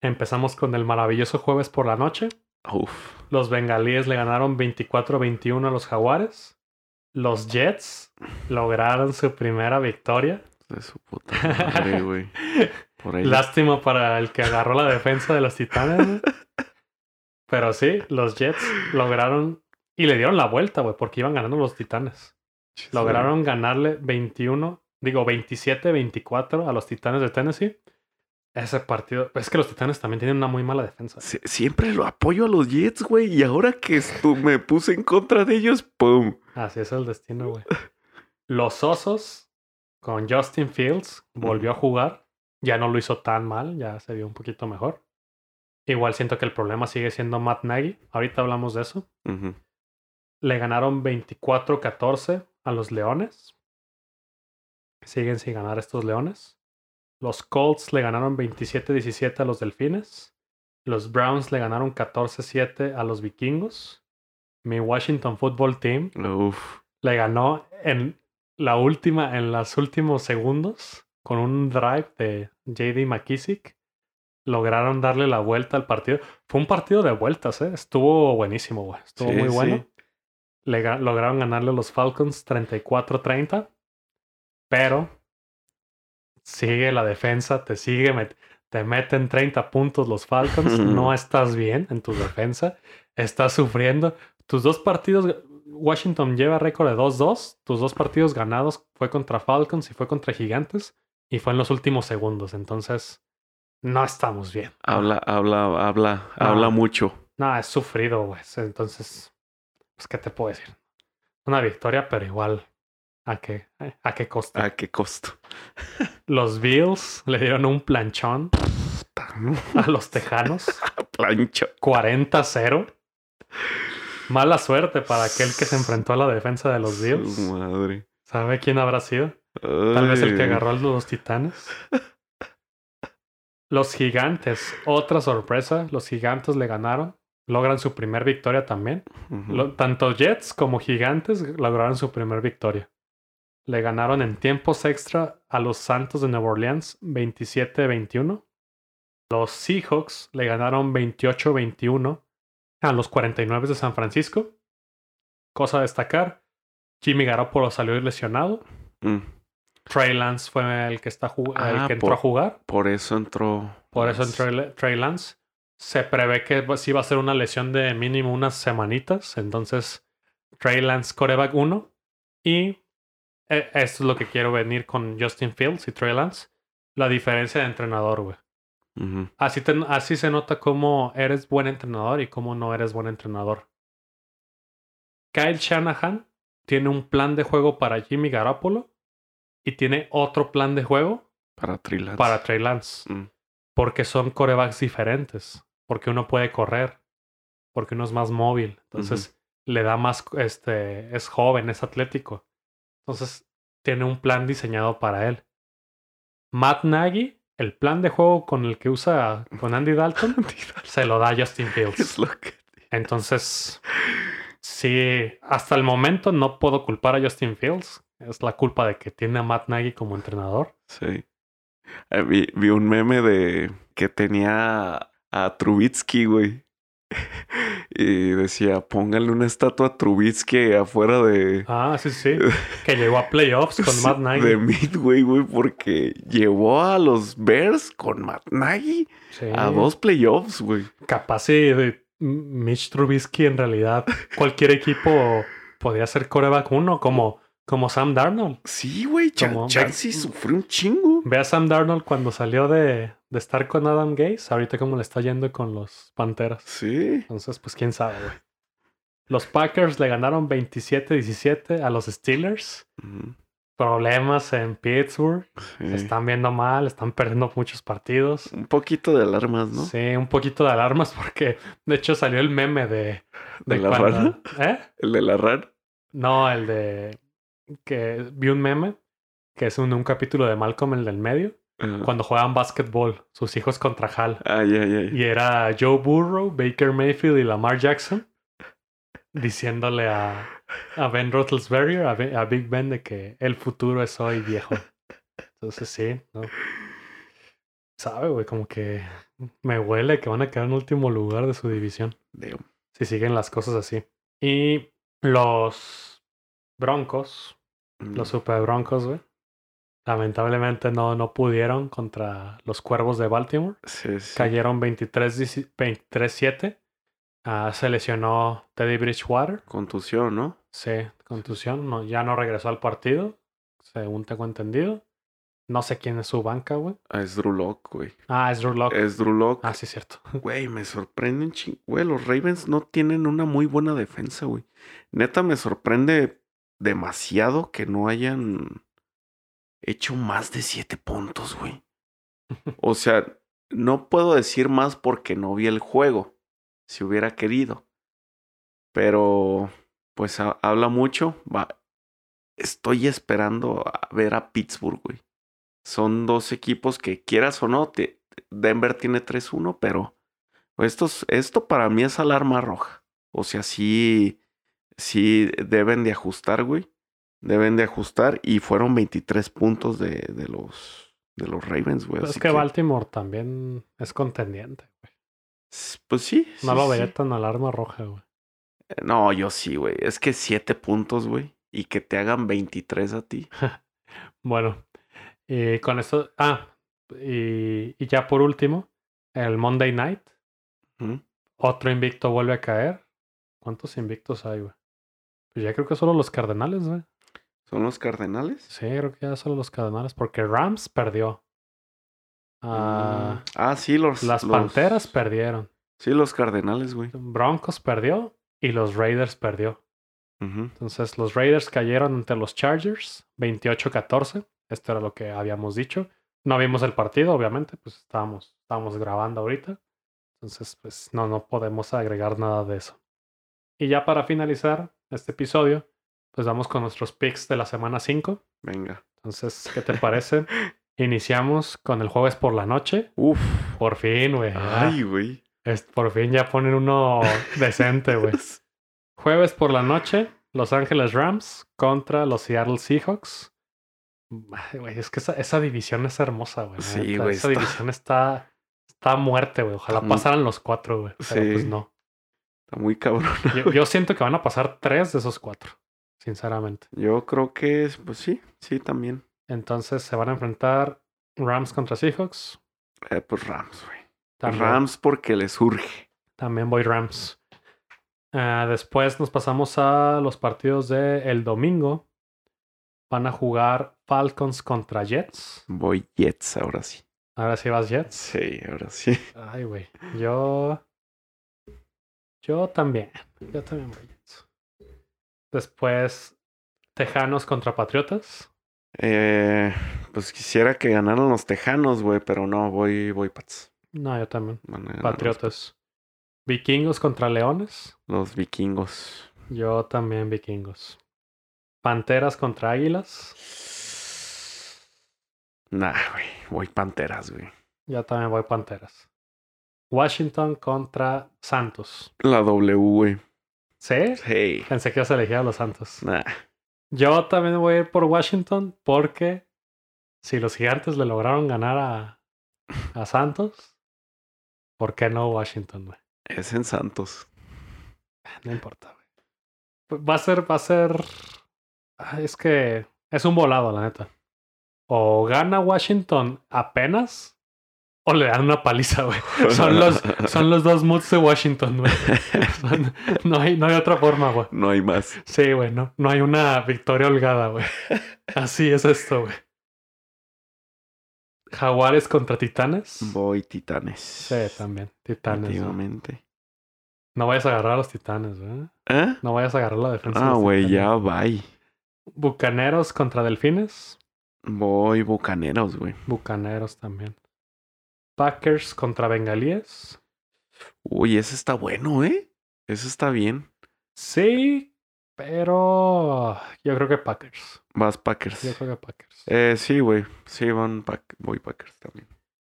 Empezamos con el maravilloso jueves por la noche. Uf. Los bengalíes le ganaron 24-21 a los jaguares. Los Jets lograron su primera victoria. De su puta madre, güey. <laughs> Lástima para el que agarró la defensa de los titanes. <laughs> Pero sí, los Jets lograron y le dieron la vuelta, güey, porque iban ganando los titanes. Lograron ganarle 21, digo 27-24 a los Titanes de Tennessee. Ese partido, es que los Titanes también tienen una muy mala defensa. Sie- Siempre lo apoyo a los Jets, güey. Y ahora que estu- me puse en contra de ellos, ¡pum! Así es el destino, güey. Los Osos con Justin Fields volvió a jugar. Ya no lo hizo tan mal, ya se vio un poquito mejor. Igual siento que el problema sigue siendo Matt Nagy. Ahorita hablamos de eso. Le ganaron 24-14 a los Leones. Siguen sin ganar estos Leones. Los Colts le ganaron 27-17 a los Delfines. Los Browns le ganaron 14-7 a los Vikingos. Mi Washington Football Team Uf. le ganó en la última, en los últimos segundos, con un drive de JD McKissick. Lograron darle la vuelta al partido. Fue un partido de vueltas, ¿eh? Estuvo buenísimo, güey. Estuvo Sí, muy bueno. sí. Le ga- lograron ganarle a los Falcons 34-30. Pero sigue la defensa, te sigue, met- te meten 30 puntos los Falcons. <laughs> no estás bien en tu defensa. Estás sufriendo. Tus dos partidos, Washington lleva récord de 2-2. Tus dos partidos ganados fue contra Falcons y fue contra Gigantes. Y fue en los últimos segundos. Entonces, no estamos bien. Habla, habla, habla, habla mucho. No, es sufrido, güey. Entonces, pues, ¿qué te puedo decir? Una victoria, pero igual, ¿a qué, a qué costo? ¿A qué costo? <laughs> Los Bills le dieron un planchón a los Tejanos. <laughs> Plancho. 40-0. Mala suerte para aquel que se enfrentó a la defensa de los Bills. madre. ¿Sabe quién habrá sido? Tal vez el que agarró a los Titanes. Los Gigantes, otra sorpresa. Los Gigantes le ganaron. Logran su primer victoria también. Lo- tanto Jets como Gigantes lograron su primer victoria. Le ganaron en tiempos extra a los Santos de Nueva Orleans 27-21. Los Seahawks le ganaron 28-21 a los 49 de San Francisco. Cosa a destacar, Jimmy Garoppolo salió lesionado. Mm. Trey Lance fue el que, está ju- el Ah, que entró por- a jugar. Por eso entró. Por eso entró Trey Lance. Se prevé que sí va a ser una lesión de mínimo unas semanitas. Entonces, Trey Lance, coreback 1. Y eh, esto es lo que quiero venir con Justin Fields y Trey Lance. La diferencia de entrenador, güey. Así, te- así se nota cómo eres buen entrenador y cómo no eres buen entrenador. Kyle Shanahan tiene un plan de juego para Jimmy Garoppolo y tiene otro plan de juego Para Trilance. para Trey Lance. Mm. Porque son corebacks diferentes. Porque uno puede correr. Porque uno es más móvil. Entonces le da más, este, es joven, es atlético. Entonces tiene un plan diseñado para él. Matt Nagy, el plan de juego con el que usa con Andy Dalton, <laughs> se lo da a Justin <laughs> Fields. Entonces, sí, hasta el momento no puedo culpar a Justin Fields. Es la culpa de que tiene a Matt Nagy como entrenador. Sí. Eh, vi, vi un meme de que tenía a Trubitsky, güey. <laughs> Y decía, póngale una estatua a Trubitsky afuera de... Ah, sí, sí. Que llegó a playoffs con <laughs> Matt Nagy. De Midway, güey, porque llevó a los Bears con Matt Nagy Sí. a dos playoffs, güey. Capaz de Mitch Trubisky en realidad cualquier equipo podía ser coreback uno, como, como Sam Darnold. Sí, güey, Chan- Como- Chansey sufrió un chingo. Ve a Sam Darnold cuando salió de, de estar con Adam Gaze, ahorita cómo le está yendo con los Panteras. Sí. Entonces, pues quién sabe, güey. Los Packers le ganaron 27-17 a los Steelers. Problemas en Pittsburgh. sí. Se están viendo mal, están perdiendo muchos partidos. Un poquito de alarmas, ¿no? Sí, un poquito de alarmas <laughs> porque de hecho salió el meme de... ¿De la cuando- ¿Eh? El de la RAR. No, el de... que vi un meme que es un, un capítulo de Malcolm, el del medio, cuando juegan básquetbol, sus hijos contra Hal. Y era Joe Burrow, Baker Mayfield y Lamar Jackson diciéndole a, a Ben Roethlisberger, a, Ben- a Big Ben, de que el futuro es hoy, viejo. Entonces sí, ¿no? Sabe, güey, como que me huele que van a quedar en último lugar de su división Damn. si siguen las cosas así. Y los Broncos, los Super Broncos, güey, lamentablemente no, no pudieron contra los Cuervos de Baltimore. Sí, sí. Cayeron 23 23-7. Ah, se lesionó Teddy Bridgewater. Contusión, ¿no? Sí, contusión. No, ya no regresó al partido, según tengo entendido. No sé quién es su banca, güey. Ah, es Drew Lock, güey. Ah, es Drew Lock. Es Drew Lock. Ah, sí, cierto. <laughs> Güey, me sorprende un ching... Güey, los Ravens no tienen una muy buena defensa, güey. Neta, me sorprende demasiado que no hayan hecho más de siete puntos, güey. <laughs> O sea, no puedo decir más porque no vi el juego, si hubiera querido. Pero, pues ha- habla mucho. Va. Estoy esperando a ver a Pittsburgh, güey. Son dos equipos que quieras o no, te- Denver tiene 3-1, pero pues, estos, esto para mí es alarma roja. O sea, sí, sí deben de ajustar, güey. Deben de ajustar y fueron 23 puntos de, de los, de los Ravens, güey. Pero es así que Baltimore también es contendiente, güey. Pues sí. No sí, lo sí. vería tan alarma roja, güey. Eh, No, yo sí, güey. Es que 7 puntos, güey. Y que te hagan 23 a ti. <laughs> Bueno, y con esto. Ah, y, y ya por último, el Monday Night. ¿Mm? Otro invicto vuelve a caer. ¿Cuántos invictos hay, güey? Pues ya creo que solo los Cardenales, güey. ¿Son los Cardenales? Sí, creo que ya solo los Cardenales, porque Rams perdió. Ah, Mm. Ah, sí, los. las los- Panteras perdieron. Sí, los Cardenales, güey. Broncos perdió y los Raiders perdió. Entonces los Raiders cayeron ante los Chargers 28-14. Esto era lo que habíamos dicho. No vimos el partido, obviamente, pues estábamos, estábamos grabando ahorita. Entonces, pues no, no podemos agregar nada de eso. Y ya para finalizar este episodio, pues vamos con nuestros picks de la semana 5. Venga. Entonces, ¿qué te parece? <laughs> Iniciamos con el jueves por la noche. Uf. Por fin, güey. Ay, güey. Por fin ya ponen uno <laughs> decente, güey. Jueves por la noche, Los Ángeles Rams contra los Seattle Seahawks. Ay, güey, es que esa, esa división es hermosa, güey. Sí, güey, Esa está- división está, está a muerte, güey. Ojalá muy- pasaran los cuatro, güey. Pero Sí. pues no. Está muy cabrón. Yo, yo siento que van a pasar tres de esos cuatro, sinceramente. Yo creo que, es- pues sí, sí, también. Entonces se van a enfrentar Rams contra Seahawks. Eh, pues Rams, güey. Rams porque les urge. también voy Rams. Ah, después nos pasamos a los partidos de el domingo. Van a jugar Falcons contra Jets. Voy Jets ahora sí. Ahora sí vas Jets. Sí, ahora sí. Ay, güey. Yo. Yo también. Yo también voy Jets. Después, Tejanos contra Patriotas. Eh, pues quisiera que ganaran los Tejanos, güey, pero no, voy, voy Pats. No, yo también. Patriotas. Vikingos contra Leones. Los, los vikingos. Yo también Vikingos. Panteras contra Águilas. Nah, güey, voy Panteras, güey. Yo también voy Panteras. Washington contra Santos. La W, güey. ¿Sí? Hey. Pensé que ibas a elegir a los Santos. Nah. Yo también voy a ir por Washington porque si los gigantes le lograron ganar a, a Santos, ¿Por qué no Washington, güey? Es en Santos. No importa, güey. Va a ser, va a ser. Es que es un volado, la neta. O gana Washington apenas. O le dan una paliza, güey. Son los, son los dos moods de Washington, güey. No hay, no hay otra forma, güey. No hay más. Sí, güey, no, no hay una victoria holgada, güey. Así es esto, güey. Jaguares contra Titanes. Voy Titanes. Sí, también. Titanes. güey. Definitivamente. No vayas a agarrar a los Titanes, güey. ¿Eh? No vayas a agarrar la defensa. de Ah, güey, ya bye. Bucaneros contra Delfines. Voy Bucaneros, güey. Bucaneros también. Packers contra Bengalíes. Uy, ese está bueno, ¿eh? Ese está bien. Sí, pero yo creo que Packers. Vas Packers. Yo creo que Packers. Eh, sí, güey. Sí, van Pack voy Packers también.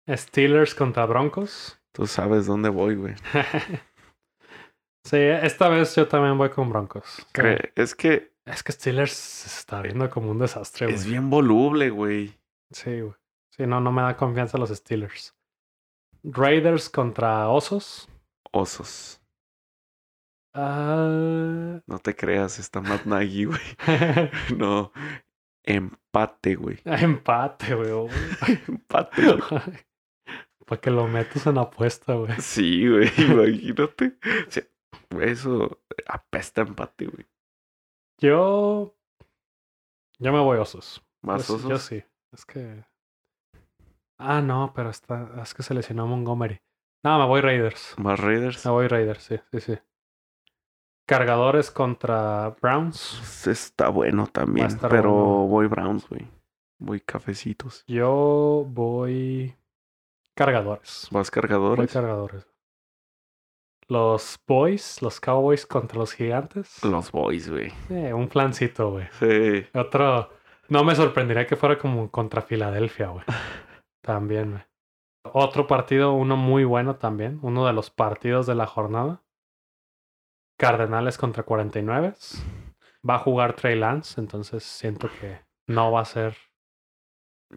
Steelers contra Broncos. Tú sabes dónde voy, güey. <laughs> sí, esta vez yo también voy con Broncos. Cre- Es que Es que Steelers se está viendo como un desastre, güey. es bien voluble, güey. Sí, güey. Sí, no, no me da confianza los Steelers. Raiders contra Osos. Osos. Ah, No te creas, está Matt Nagy, güey. <laughs> No. Empate, güey. empate, güey. <laughs> Empate, güey. <laughs> Para que lo metas en apuesta, güey. Sí, güey. Imagínate. O sea, eso apesta empate, güey. Yo. Yo me voy osos. Más yo, sí- yo osos. sí. Es que. Ah, no, pero está. Es que se lesionó Montgomery. No, me voy Raiders. Más Raiders. Me voy Raiders, sí, sí, sí. Cargadores contra Browns. Está bueno también. Pero bueno. voy Browns, güey. Voy cafecitos. Yo voy. Cargadores. Vas Voy cargadores. cargadores. Los Boys, los Cowboys contra los Gigantes. Los boys, güey. Eh, un flancito, güey. Sí. Otro. No me sorprendería que fuera como contra Filadelfia, güey. <laughs> También, güey. Otro partido, uno muy bueno también. Uno de los partidos de la jornada. Cardenales contra 49. Va a jugar Trey Lance, entonces siento que no va a ser.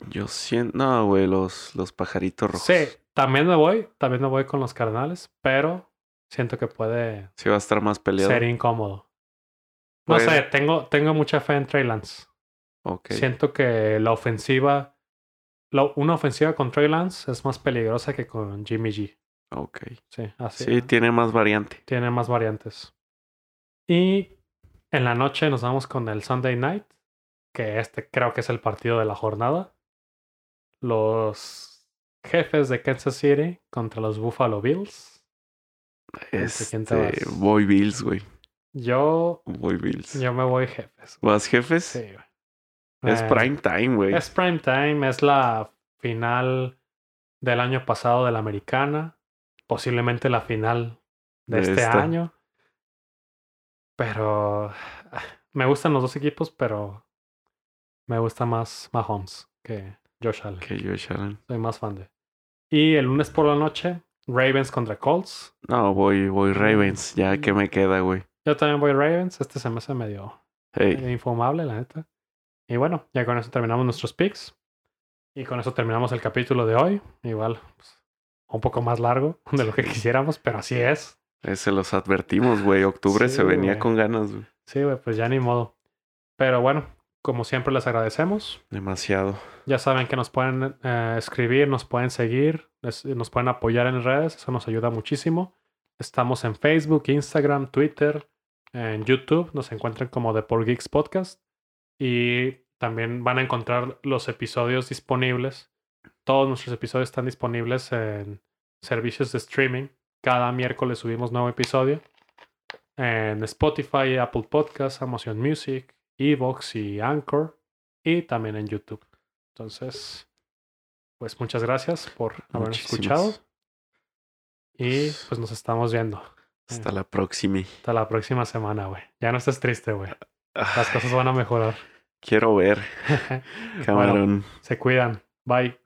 Yo siento. No, güey, los, los pajaritos rojos. Sí, también me voy. También me voy con los Cardenales, pero siento que puede Sí va a estar más peleado. ser incómodo. No sé, tengo, tengo mucha fe en Trey Lance. Ok. Siento que la ofensiva, la- una ofensiva con Trey Lance es más peligrosa que con Jimmy G. Ok. Sí, así. Sí, tiene más variante. Tiene más variantes. Y en la noche nos vamos con el Sunday Night, que este creo que es el partido de la jornada. Los jefes de Kansas City contra los Buffalo Bills. Este, voy Bills, güey. Yo, Voy Bills. yo me voy jefes. ¿Vas jefes? Sí, güey. Es Eh, prime time, güey. Es prime time, es la final del año pasado de la americana, posiblemente la final de, De este esta. año. Pero <sighs> me gustan los dos equipos, pero me gusta más Mahomes que Josh Allen. Que Josh Allen. Soy más fan de. Y el lunes por la noche, Ravens contra Colts. No, voy, voy Ravens. Ya que me queda, güey. Yo también voy Ravens. Este se me hace medio Hey, infumable, la neta. Y bueno, ya con eso terminamos nuestros picks. Y con eso terminamos el capítulo de hoy. Igual, pues, un poco más largo <laughs> de lo que quisiéramos, pero así es. eh, se los advertimos, güey. Octubre Sí, se venía con ganas, güey. Sí, güey, pues ya ni modo. Pero bueno, como siempre les agradecemos. Demasiado. Ya saben que nos pueden eh, escribir, nos pueden seguir, nos pueden apoyar en redes, eso nos ayuda muchísimo. Estamos en Facebook, Instagram, Twitter, en YouTube, nos encuentran como The Por Geeks Podcast. Y también van a encontrar los episodios disponibles. Todos nuestros episodios están disponibles en servicios de streaming. Cada miércoles subimos nuevo episodio. En Spotify, Apple Podcasts, Amazon Music, Evox y Anchor. Y también en YouTube. Entonces, pues muchas gracias por habernos Muchísimas. escuchado. Y pues nos estamos viendo. Hasta la próxima. Hasta la próxima semana, güey. Ya no estés triste, güey. Las cosas van a mejorar. Quiero ver, <laughs> Bueno, camarón. se cuidan. Bye.